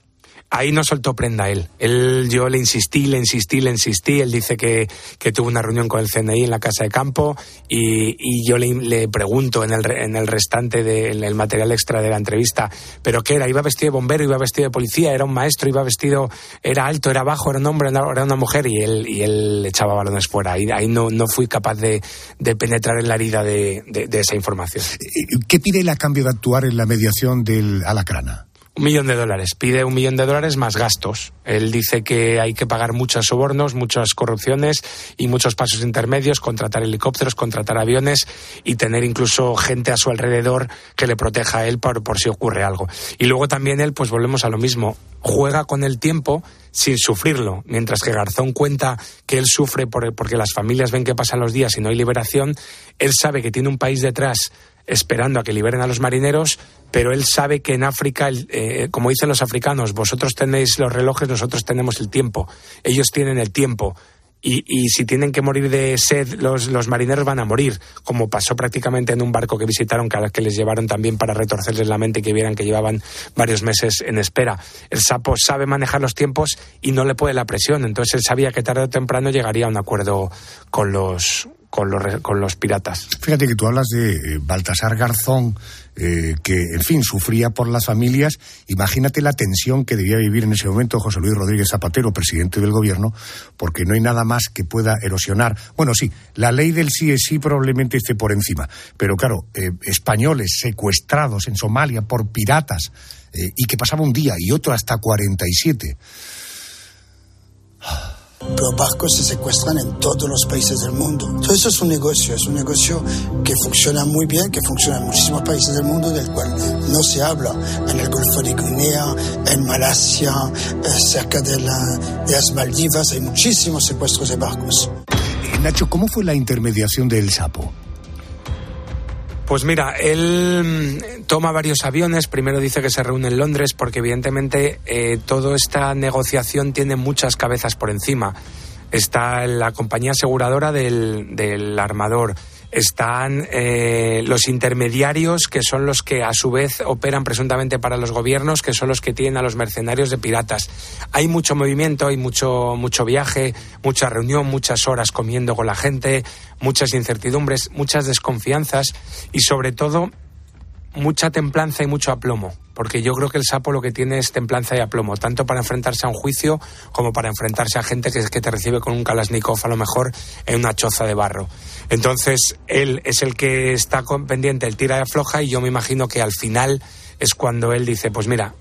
Ahí no soltó prenda él. él. Yo le insistí, le insistí, le insistí. Él dice que, que tuvo una reunión con el CNI en la casa de campo y, y yo le, le, pregunto en el, en el restante del de, material extra de la entrevista, ¿pero qué era? ¿Iba vestido de bombero? ¿Iba vestido de policía? ¿Era un maestro? ¿Iba vestido? ¿Era alto? ¿Era bajo? ¿Era un hombre? ¿Era una mujer? Y él, y él echaba balones fuera. Ahí, ahí no, no fui capaz de, de penetrar en la herida de, de, esa información. ¿Qué pide él a cambio de actuar en la mediación del Alacrana? Un millón de dólares. Pide un millón de dólares más gastos. Él dice que hay que pagar muchos sobornos, muchas corrupciones y muchos pasos intermedios, contratar helicópteros, contratar aviones y tener incluso gente a su alrededor que le proteja a él por, por si ocurre algo. Y luego también él, pues volvemos a lo mismo, juega con el tiempo sin sufrirlo. Mientras que Garzón cuenta que él sufre por, porque las familias ven que pasan los días y no hay liberación, él sabe que tiene un país detrás esperando a que liberen a los marineros, pero él sabe que en África, eh, como dicen los africanos, vosotros tenéis los relojes, nosotros tenemos el tiempo. Ellos tienen el tiempo. Y, y, si tienen que morir de sed, los, los, marineros van a morir, como pasó prácticamente en un barco que visitaron, que, que les llevaron también para retorcerles la mente que vieran que llevaban varios meses en espera. El sapo sabe manejar los tiempos y no le puede la presión, entonces él sabía que tarde o temprano llegaría a un acuerdo con los, con los, con los piratas. Fíjate que tú hablas de eh, Baltasar Garzón, eh, que, en fin, sufría por las familias. Imagínate la tensión que debía vivir en ese momento José Luis Rodríguez Zapatero, presidente del gobierno, porque no hay nada más que pueda erosionar. Bueno, sí, la ley del sí es sí probablemente esté por encima, pero claro, eh, españoles secuestrados en Somalia por piratas eh, y que pasaba un día y otro hasta 47. Los barcos se secuestran en todos los países del mundo. Entonces eso es un negocio, es un negocio que funciona muy bien, que funciona en muchísimos países del mundo, del cual no se habla. En el Golfo de Guinea, en Malasia, cerca de, la, de las Maldivas, hay muchísimos secuestros de barcos. Eh, Nacho, ¿cómo fue la intermediación del sapo? Pues mira, él toma varios aviones. Primero dice que se reúne en Londres porque evidentemente eh, toda esta negociación tiene muchas cabezas por encima. Está la compañía aseguradora del, del armador. Están eh, los intermediarios, que son los que a su vez operan presuntamente para los gobiernos, que son los que tienen a los mercenarios de piratas. Hay mucho movimiento, hay mucho, mucho viaje, mucha reunión, muchas horas comiendo con la gente, muchas incertidumbres, muchas desconfianzas y sobre todo mucha templanza y mucho aplomo. Porque yo creo que el sapo lo que tiene es templanza y aplomo, tanto para enfrentarse a un juicio como para enfrentarse a gente que, que te recibe con un Kalashnikov a lo mejor en una choza de barro. Entonces, él es el que está con pendiente, el tira y afloja, y yo me imagino que al final es cuando él dice, pues mira,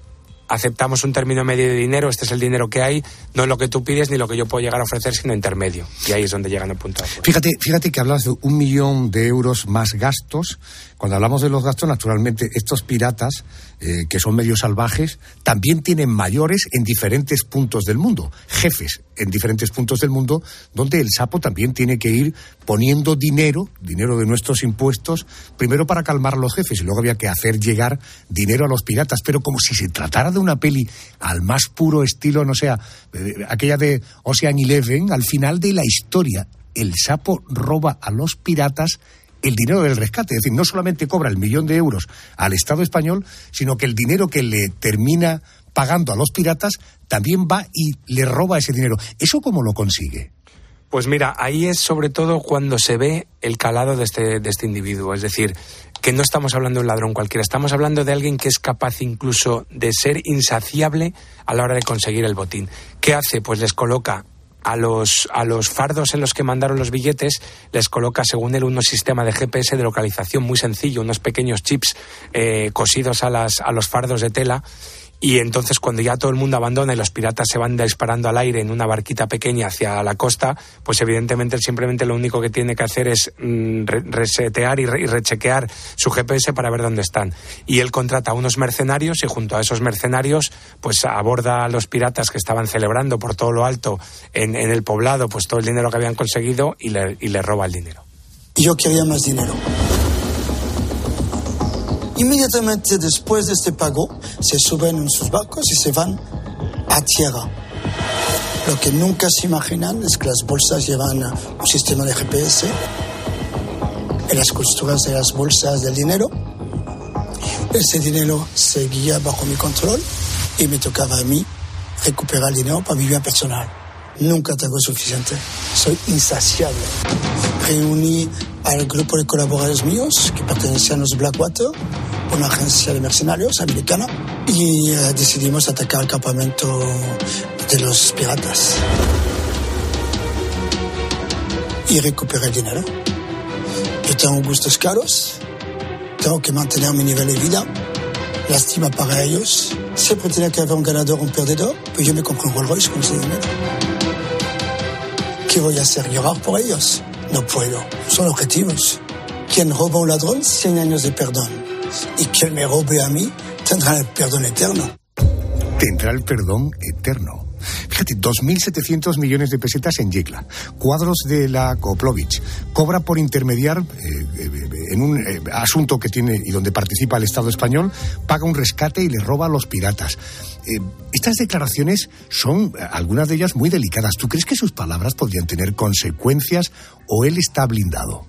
aceptamos un término medio de dinero, este es el dinero que hay, no es lo que tú pides ni lo que yo puedo llegar a ofrecer, sino intermedio. Y ahí es donde llegan al punto. Fíjate, fíjate que hablas de un millón de euros más gastos. Cuando hablamos de los gastos, naturalmente, estos piratas, eh, que son medio salvajes, también tienen mayores en diferentes puntos del mundo, jefes en diferentes puntos del mundo, donde el sapo también tiene que ir poniendo dinero, dinero de nuestros impuestos, primero para calmar a los jefes y luego había que hacer llegar dinero a los piratas, pero como si se tratara de una peli al más puro estilo, no sea, eh, aquella de Ocean Eleven, al final de la historia, el sapo roba a los piratas el dinero del rescate. Es decir, no solamente cobra el millón de euros al Estado español, sino que el dinero que le termina pagando a los piratas también va y le roba ese dinero. ¿Eso cómo lo consigue? Pues mira, ahí es sobre todo cuando se ve el calado de este, de este individuo. Es decir, que no estamos hablando de un ladrón cualquiera, estamos hablando de alguien que es capaz incluso de ser insaciable a la hora de conseguir el botín. ¿Qué hace? Pues les coloca a los, a los fardos en los que mandaron los billetes les coloca, según él, un sistema de GPS de localización muy sencillo, unos pequeños chips eh, cosidos a, las, a los fardos de tela y entonces cuando ya todo el mundo abandona y los piratas se van disparando al aire en una barquita pequeña hacia la costa, pues evidentemente simplemente lo único que tiene que hacer es mm, resetear y, rechequear su GPS para ver dónde están. Y él contrata a unos mercenarios y junto a esos mercenarios pues aborda a los piratas que estaban celebrando por todo lo alto en, el poblado pues todo el dinero que habían conseguido y le, y le roba el dinero. Yo quería más dinero. Inmediatamente después de este pago, se suben en sus barcos y se van a tierra. Lo que nunca se imaginan es que las bolsas llevan un sistema de GPS en las costuras de las bolsas del dinero. Ese dinero seguía bajo mi control y me tocaba a mí recuperar el dinero para mi vida personal. Nunca tengo suficiente. Soy insaciable. Reuní al grupo de colaboradores míos que pertenecían a los Blackwater, una agencia de mercenarios americana, y eh, decidimos atacar el campamento de los piratas y recuperar dinero. Yo tengo gustos caros, tengo que mantener mi nivel de vida, lástima para ellos. Siempre tiene que haber un ganador o un perdedor, pues yo me compré un Rolls Royce con ese dinero. ¿Qué voy a hacer? ¿Llorar por ellos? No puedo. Son objetivos. Quien roba a un ladrón, 100 años de perdón. Y quien me robe a mí, tendrá el perdón eterno. Tendrá el perdón eterno. Fíjate, 2.700 millones de pesetas en Yecla. Cuadros de la Koplovich. Cobra por intermediar eh, eh, en un eh, asunto que tiene y donde participa el Estado español, paga un rescate y le roba a los piratas. estas declaraciones son, algunas de ellas, muy delicadas. ¿Tú crees que sus palabras podrían tener consecuencias o él está blindado?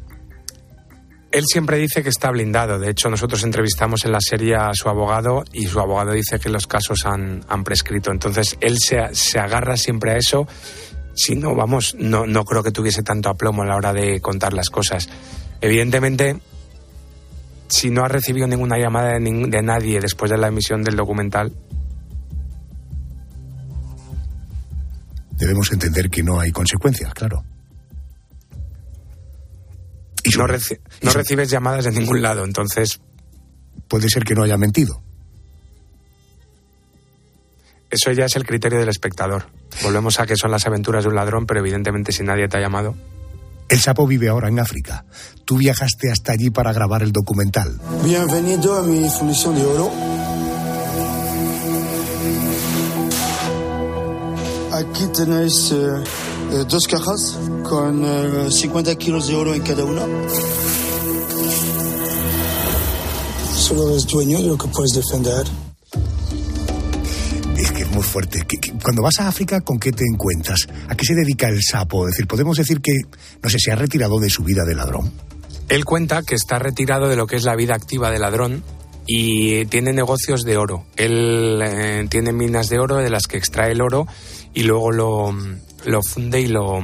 Él siempre dice que está blindado. De hecho, nosotros entrevistamos en la serie a su abogado y su abogado dice que los casos han, prescrito. Entonces, él se, se, agarra siempre a eso. Si no, vamos, no, no creo que tuviese tanto aplomo a la hora de contar las cosas. Evidentemente, si no ha recibido ninguna llamada de, de nadie después de la emisión del documental, debemos entender que no hay consecuencias, claro. No, no recibes llamadas de ningún lado, entonces... Puede ser que no haya mentido. Eso ya es el criterio del espectador. Volvemos a que son las aventuras de un ladrón, pero evidentemente si nadie te ha llamado. El sapo vive ahora en África. Tú viajaste hasta allí para grabar el documental. Bienvenido a mi fundición de oro. Aquí tenéis eh, dos cajas con 50 eh, kilos de oro en cada una. Solo eres dueño de lo que puedes defender. Es que es muy fuerte. Cuando vas a África, ¿con qué te encuentras? ¿A qué se dedica el sapo? Es decir, podemos decir que, no sé, se ha retirado de su vida de ladrón. Él cuenta que está retirado de lo que es la vida activa de ladrón y tiene negocios de oro. Él eh, tiene minas de oro de las que extrae el oro y luego lo, lo funde y lo,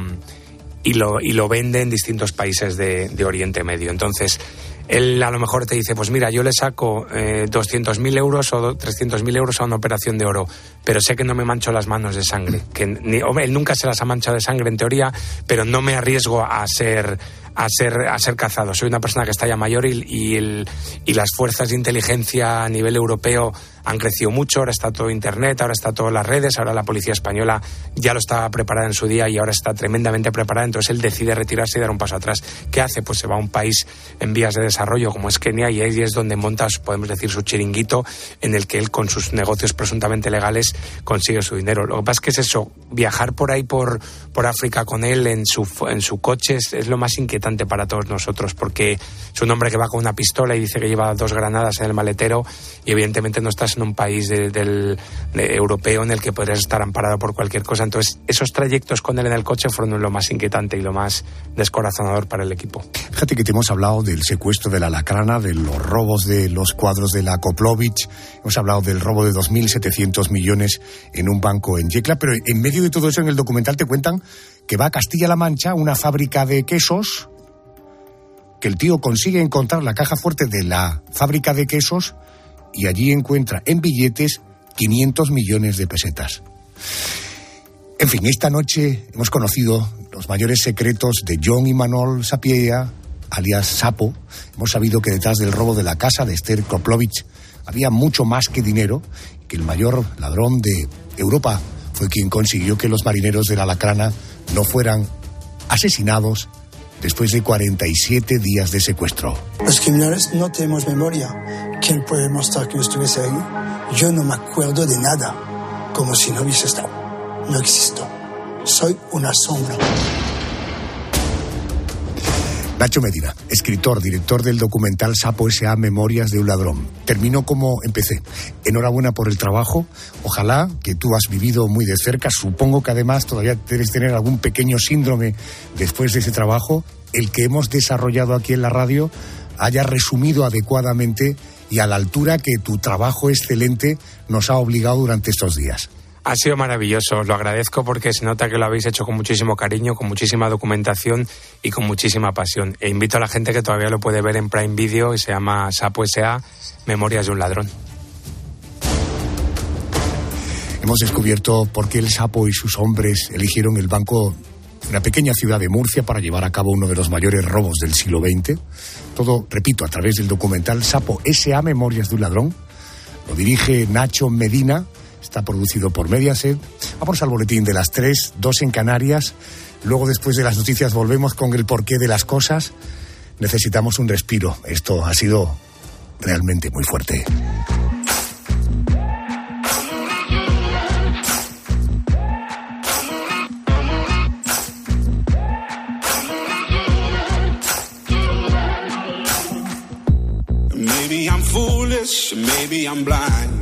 y lo, y lo vende en distintos países de, Oriente Medio. Entonces, él a lo mejor te dice, pues mira, yo le saco eh, 200.000 euros o 300.000 euros a una operación de oro, pero sé que no me mancho las manos de sangre. Que ni, hombre, él nunca se las ha manchado de sangre en teoría, pero no me arriesgo a ser a ser, a ser cazado. Soy una persona que está ya mayor y, y, el, y las fuerzas de inteligencia a nivel europeo han crecido mucho, ahora está todo Internet, ahora está todo las redes, ahora la policía española ya lo estaba preparada en su día y ahora está tremendamente preparada, entonces él decide retirarse y dar un paso atrás. ¿Qué hace? Pues se va a un país en vías de desarrollo como es Kenia y ahí es donde monta, podemos decir, su chiringuito en el que él con sus negocios presuntamente legales consigue su dinero. Lo que pasa es que es eso, viajar por ahí por, por África con él en su, en su coche es, es lo más inquietante para todos nosotros porque es un hombre que va con una pistola y dice que lleva dos granadas en el maletero y evidentemente no estás en un país europeo en el que podrías estar amparado por cualquier cosa. Entonces, esos trayectos con él en el coche fueron lo más inquietante y lo más descorazonador para el equipo. Fíjate que te hemos hablado del secuestro de la Lacrana, de los robos de los cuadros de la Koplovich, hemos hablado del robo de 2.700 millones en un banco en Yecla, pero en medio de todo eso en el documental te cuentan que va a Castilla-La Mancha, una fábrica de quesos, que el tío consigue encontrar la caja fuerte de la fábrica de quesos y allí encuentra en billetes 500 millones de pesetas. En fin, esta noche hemos conocido los mayores secretos de John y Manol Sapieha, alias Sapo. Hemos sabido que detrás del robo de la casa de Esther Koplovich había mucho más que dinero, que el mayor ladrón de Europa fue quien consiguió que los marineros de la Lacrana no fueran asesinados después de 47 días de secuestro. Los criminales no tenemos memoria. ¿Quién puede mostrar que yo estuviese ahí? Yo no me acuerdo de nada, como si no hubiese estado. No existo. Soy una sombra. Nacho Medina, escritor, director del documental Sapo S.A. Memorias de un ladrón. Termino como empecé. Enhorabuena por el trabajo. Ojalá que tú has vivido muy de cerca. Supongo que además todavía debes tener algún pequeño síndrome después de ese trabajo. El que hemos desarrollado aquí en la radio haya resumido adecuadamente y a la altura que tu trabajo excelente nos ha obligado durante estos días. Ha sido maravilloso, os lo agradezco porque se nota que lo habéis hecho con muchísimo cariño, con muchísima documentación y con muchísima pasión. E invito a la gente que todavía lo puede ver en Prime Video y se llama Sapo S.A. Memorias de un ladrón. Hemos descubierto por qué el sapo y sus hombres eligieron el banco de una pequeña ciudad de Murcia para llevar a cabo uno de los mayores robos del siglo XX. Todo, repito, a través del documental Sapo S.A. Memorias de un ladrón. Lo dirige Nacho Medina Está producido por Mediaset. Vamos al boletín de las tres, dos en Canarias. Luego, después de las noticias, volvemos con el porqué de las cosas. Necesitamos un respiro. Esto ha sido realmente muy fuerte. Maybe I'm foolish, maybe I'm blind.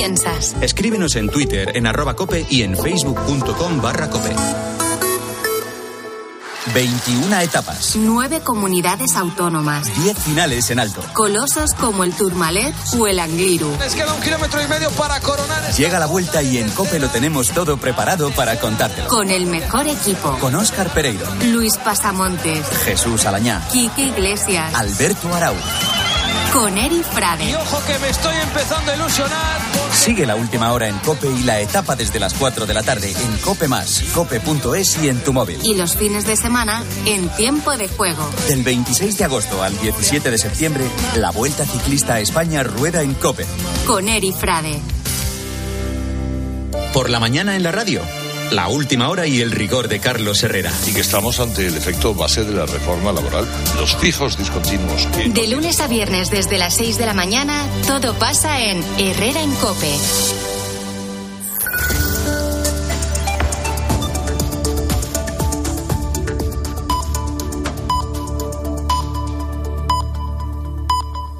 Piensas? Escríbenos en Twitter, en arroba cope y en facebook.com barra cope. 21 etapas, Nueve comunidades autónomas. 10 finales en alto. Colosos como el Tourmalet o el Angliru. Les queda un kilómetro y medio para coronar. Llega la vuelta y en cope lo tenemos todo preparado para contártelo. Con el mejor equipo. Con Óscar Pereiro, Luis Pasamontes. Jesús Alañá, Quique Iglesias. Alberto Arau. Con Eri Frade. Y ojo que me estoy empezando a ilusionar. Sigue la última hora en Cope y la etapa desde las 4 de la tarde en Cope Más, cope.es y en tu móvil. Y los fines de semana en tiempo de juego. Del 26 de agosto al 17 de septiembre, la Vuelta Ciclista a España rueda en Cope. Con Eri Frade. Por la mañana en la radio. La última hora y el rigor de Carlos Herrera. Y que estamos ante el efecto base de la reforma laboral, los fijos discontinuos que... De lunes a viernes desde las 6 de la mañana, todo pasa en Herrera en Cope.